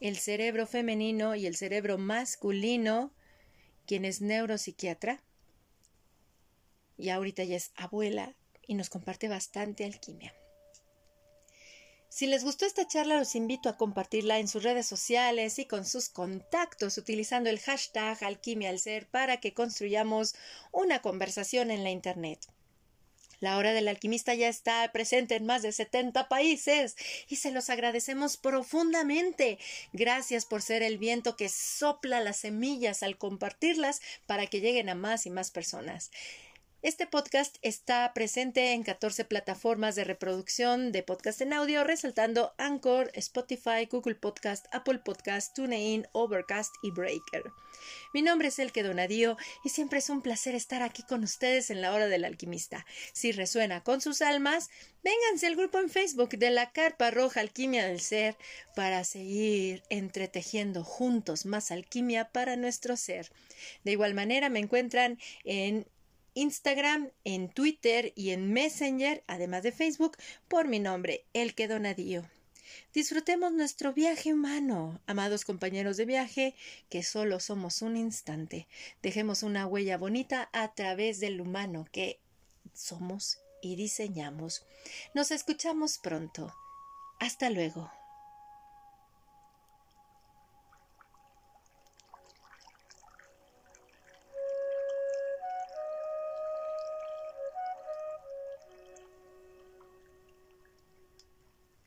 Speaker 1: el cerebro femenino y el cerebro masculino, quien es neuropsiquiatra y ahorita ya es abuela y nos comparte bastante alquimia. Si les gustó esta charla, los invito a compartirla en sus redes sociales y con sus contactos utilizando el hashtag Alquimia al Ser para que construyamos una conversación en la Internet. La hora del alquimista ya está presente en más de 70 países y se los agradecemos profundamente. Gracias por ser el viento que sopla las semillas al compartirlas para que lleguen a más y más personas. Este podcast está presente en 14 plataformas de reproducción de podcast en audio, resaltando Anchor, Spotify, Google Podcast, Apple Podcast, TuneIn, Overcast y Breaker. Mi nombre es Elke Donadío y siempre es un placer estar aquí con ustedes en la hora del alquimista. Si resuena con sus almas, vénganse al grupo en Facebook de la Carpa Roja Alquimia del Ser para seguir entretejiendo juntos más alquimia para nuestro ser. De igual manera me encuentran en Instagram, en Twitter y en Messenger, además de Facebook, por mi nombre, El que Donadío. Disfrutemos nuestro viaje humano, amados compañeros de viaje, que solo somos un instante. Dejemos una huella bonita a través del humano que somos y diseñamos. Nos escuchamos pronto. Hasta luego.